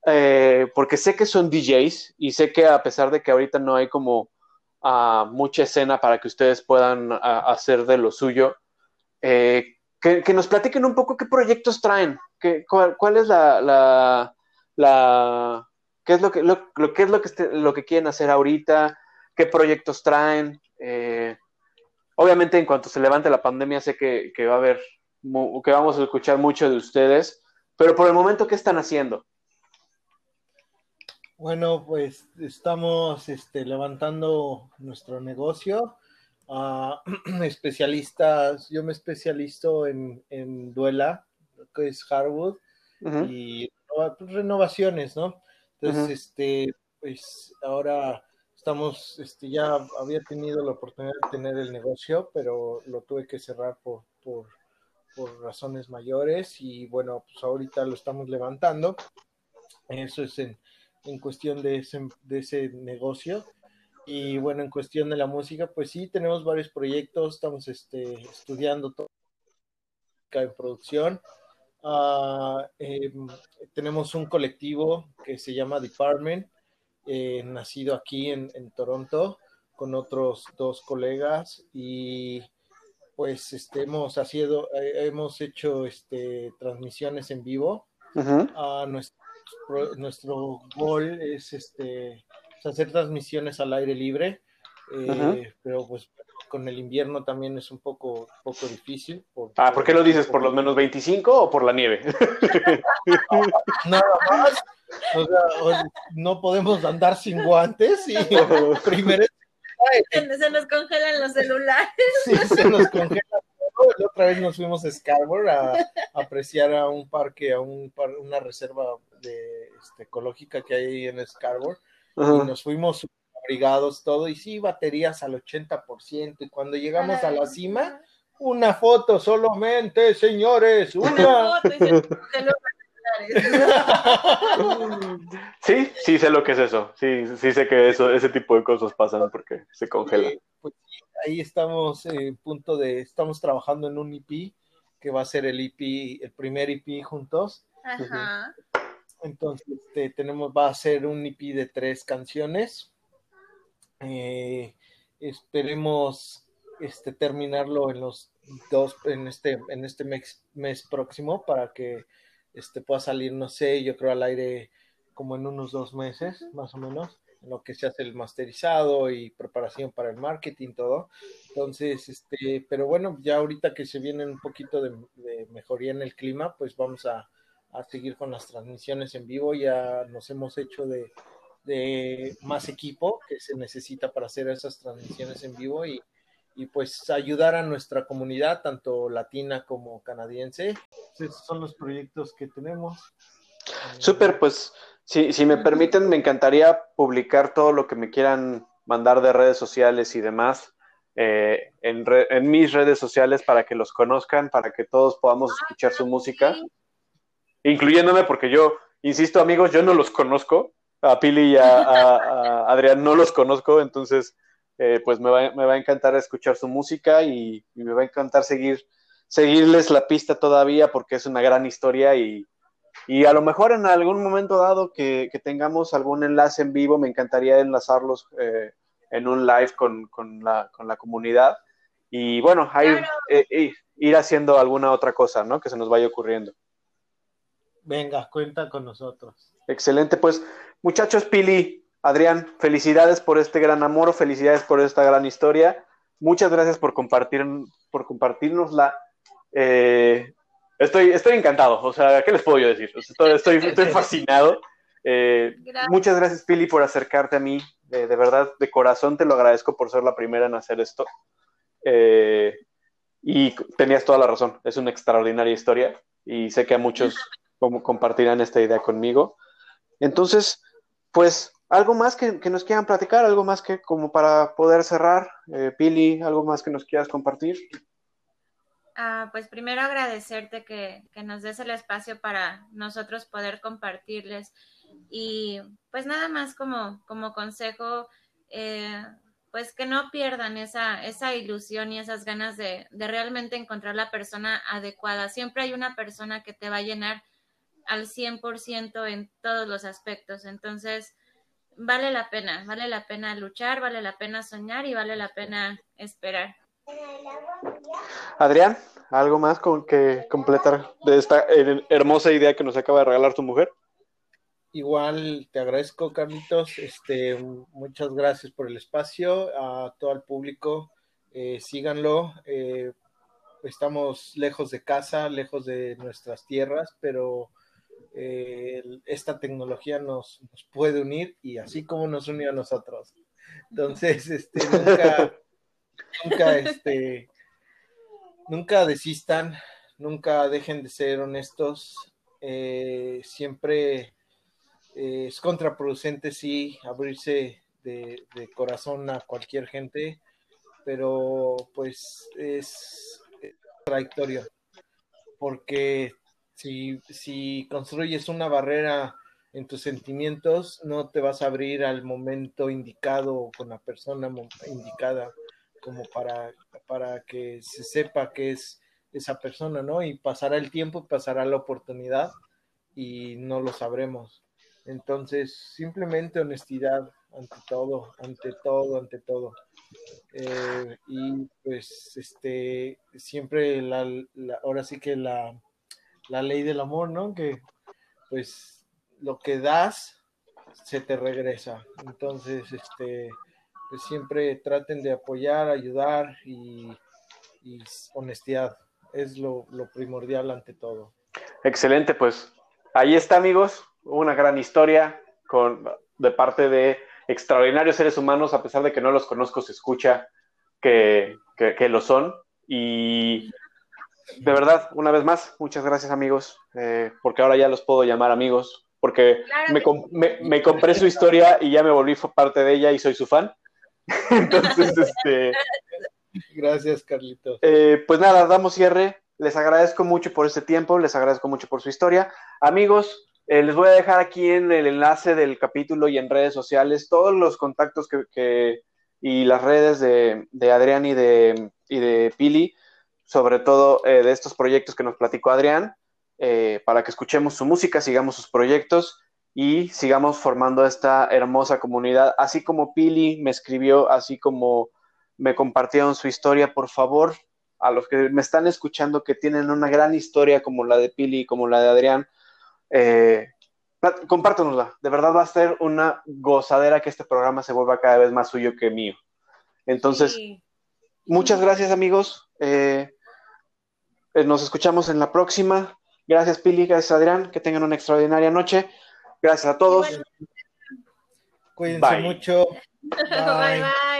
eh, porque sé que son DJs y sé que a pesar de que ahorita no hay como mucha escena para que ustedes puedan hacer de lo suyo. Eh, que, nos platiquen un poco qué proyectos traen, qué, cuál, es la, qué es lo que, lo, es lo que, este, lo que quieren hacer ahorita, qué proyectos traen. Eh, obviamente en cuanto se levante la pandemia sé que, que va a haber, que vamos a escuchar mucho de ustedes, pero por el momento, ¿qué están haciendo? Bueno, pues estamos este, levantando nuestro negocio. Uh, especialistas, yo me especializo en, en duela, que es hardwood, y renovaciones, ¿no? Entonces, este, pues ahora estamos, este, ya había tenido la oportunidad de tener el negocio, pero lo tuve que cerrar por, por, por razones mayores y bueno, pues ahorita lo estamos levantando. Eso es en, en cuestión de ese, de ese negocio. Y bueno, en cuestión de la música, pues sí, tenemos varios proyectos, estamos este, estudiando todo en producción. Uh, tenemos un colectivo que se llama Department, eh, nacido aquí en, en, Toronto, con otros dos colegas y pues este, hemos, haciendo, eh, hemos hecho este, transmisiones en vivo. A nuestra nuestro gol es este hacer transmisiones al aire libre, eh, pero pues con el invierno también es un poco, poco difícil. Por, ah, ¿por qué lo dices? ¿Por los menos 25 o por la nieve? Nada más. O sea, no podemos andar sin guantes y primero se nos congelan los celulares. Sí, se nos congelan la otra vez nos fuimos a Scarborough a, apreciar a un parque, a un una reserva de, este, ecológica que hay en Scarborough. Y nos fuimos abrigados todo, y sí, baterías al 80%. Y cuando llegamos a la cima, una foto solamente, señores, una. sí, sí sé lo que es eso. Sí, sí sé que eso, ese tipo de cosas pasan porque se congela. Pues ahí estamos en punto de, estamos trabajando en un EP que va a ser el EP, el primer EP juntos. Ajá. Entonces, este, tenemos, va a ser un EP de tres canciones. Eh, esperemos este, terminarlo en los dos, en este, en este mes, mes próximo para que este, pueda salir, no sé, yo creo al aire como en unos dos meses, más o menos, en lo que se hace el masterizado y preparación para el marketing, todo. Entonces, este, pero bueno, ya ahorita que se viene un poquito de, mejoría en el clima, pues vamos a, seguir con las transmisiones en vivo. Ya nos hemos hecho de, de más equipo que se necesita para hacer esas transmisiones en vivo y, y pues ayudar a nuestra comunidad, tanto latina como canadiense. Esos son los proyectos que tenemos. Súper, pues si, si me permiten, me encantaría publicar todo lo que me quieran mandar de redes sociales y demás eh, en, en, mis redes sociales para que los conozcan, para que todos podamos escuchar su música, incluyéndome porque yo, insisto amigos, yo no los conozco, a Pili y a Adrián no los conozco, entonces eh, pues me va, me va, a encantar escuchar su música y, me va a encantar seguir, seguirles la pista todavía porque es una gran historia y, y a lo mejor en algún momento dado que, tengamos algún enlace en vivo, me encantaría enlazarlos eh, en un live con, con, la, con, la, comunidad y bueno, eh, ir haciendo alguna otra cosa, ¿no? Que se nos vaya ocurriendo. Venga, cuenta con nosotros. Excelente, pues muchachos, Pili, Adrián, felicidades por este gran amor, felicidades por esta gran historia. Muchas gracias por compartir, por compartirnosla. Eh, estoy, estoy encantado. O sea, ¿qué les puedo yo decir? Estoy, estoy, fascinado. Eh, muchas gracias, Pili, por acercarte a mí. de verdad, de corazón te lo agradezco por ser la primera en hacer esto. Eh, y tenías toda la razón. Es una extraordinaria historia y sé que a muchos compartirán esta idea conmigo. Entonces, pues ¿Algo más que, nos quieran platicar? ¿Algo más que como para poder cerrar? Eh, Pili, ¿algo más que nos quieras compartir? Ah, pues primero agradecerte que, nos des el espacio para nosotros poder compartirles. Y pues nada más como, como consejo, eh, pues que no pierdan esa, esa ilusión y esas ganas de, de realmente encontrar la persona adecuada. Siempre hay una persona que te va a llenar al 100% en todos los aspectos. Entonces, vale la pena, vale la pena luchar, vale la pena soñar y vale la pena esperar. Adrián, ¿algo más con que completar de esta hermosa idea que nos acaba de regalar tu mujer? Igual te agradezco, Carlitos. Este, muchas gracias por el espacio. A todo el público, eh, síganlo. Eh, estamos lejos de casa, lejos de nuestras tierras, pero eh, esta tecnología nos, puede unir y así como nos unió a nosotros. Entonces, este, nunca, nunca, este, nunca desistan, nunca dejen de ser honestos, eh, siempre eh, es contraproducente, sí, abrirse de, corazón a cualquier gente, pero pues es trayectoria, porque si, construyes una barrera en tus sentimientos, no te vas a abrir al momento indicado con la persona indicada como para, para que se sepa que es esa persona, ¿no? Y pasará el tiempo, pasará la oportunidad y no lo sabremos. Entonces, simplemente honestidad ante todo, ante todo, ante todo. Eh, y pues, este, siempre la, ahora sí que la, la ley del amor, ¿no? Que pues lo que das se te regresa. Entonces, este, pues siempre traten de apoyar, ayudar y, honestidad es lo, primordial ante todo. Excelente, pues ahí está, amigos, una gran historia con, de parte de extraordinarios seres humanos, a pesar de que no los conozco, se escucha que, que lo son. Y de verdad, una vez más, muchas gracias amigos, eh, porque ahora ya los puedo llamar amigos, porque me, compré su historia y ya me volví parte de ella y soy su fan. Entonces, este, Gracias, Carlito. Eh, pues nada, damos cierre. Les agradezco mucho por este tiempo, les agradezco mucho por su historia. Amigos, eh, les voy a dejar aquí en el enlace del capítulo y en redes sociales todos los contactos que, y las redes de, Adrián y de, y de Pili, sobre todo eh, de estos proyectos que nos platicó Adrián, para que escuchemos su música, sigamos sus proyectos y sigamos formando esta hermosa comunidad. Así como Pili me escribió, así como me compartieron su historia, por favor, a los que me están escuchando que tienen una gran historia como la de Pili, como la de Adrián, eh, compártanosla. De verdad va a ser una gozadera que este programa se vuelva cada vez más suyo que mío. Entonces, muchas gracias amigos. Eh, eh, nos escuchamos en la próxima. Gracias Pili, gracias Adrián. Que tengan una extraordinaria noche. Gracias a todos. Cuídense mucho. bye. bye.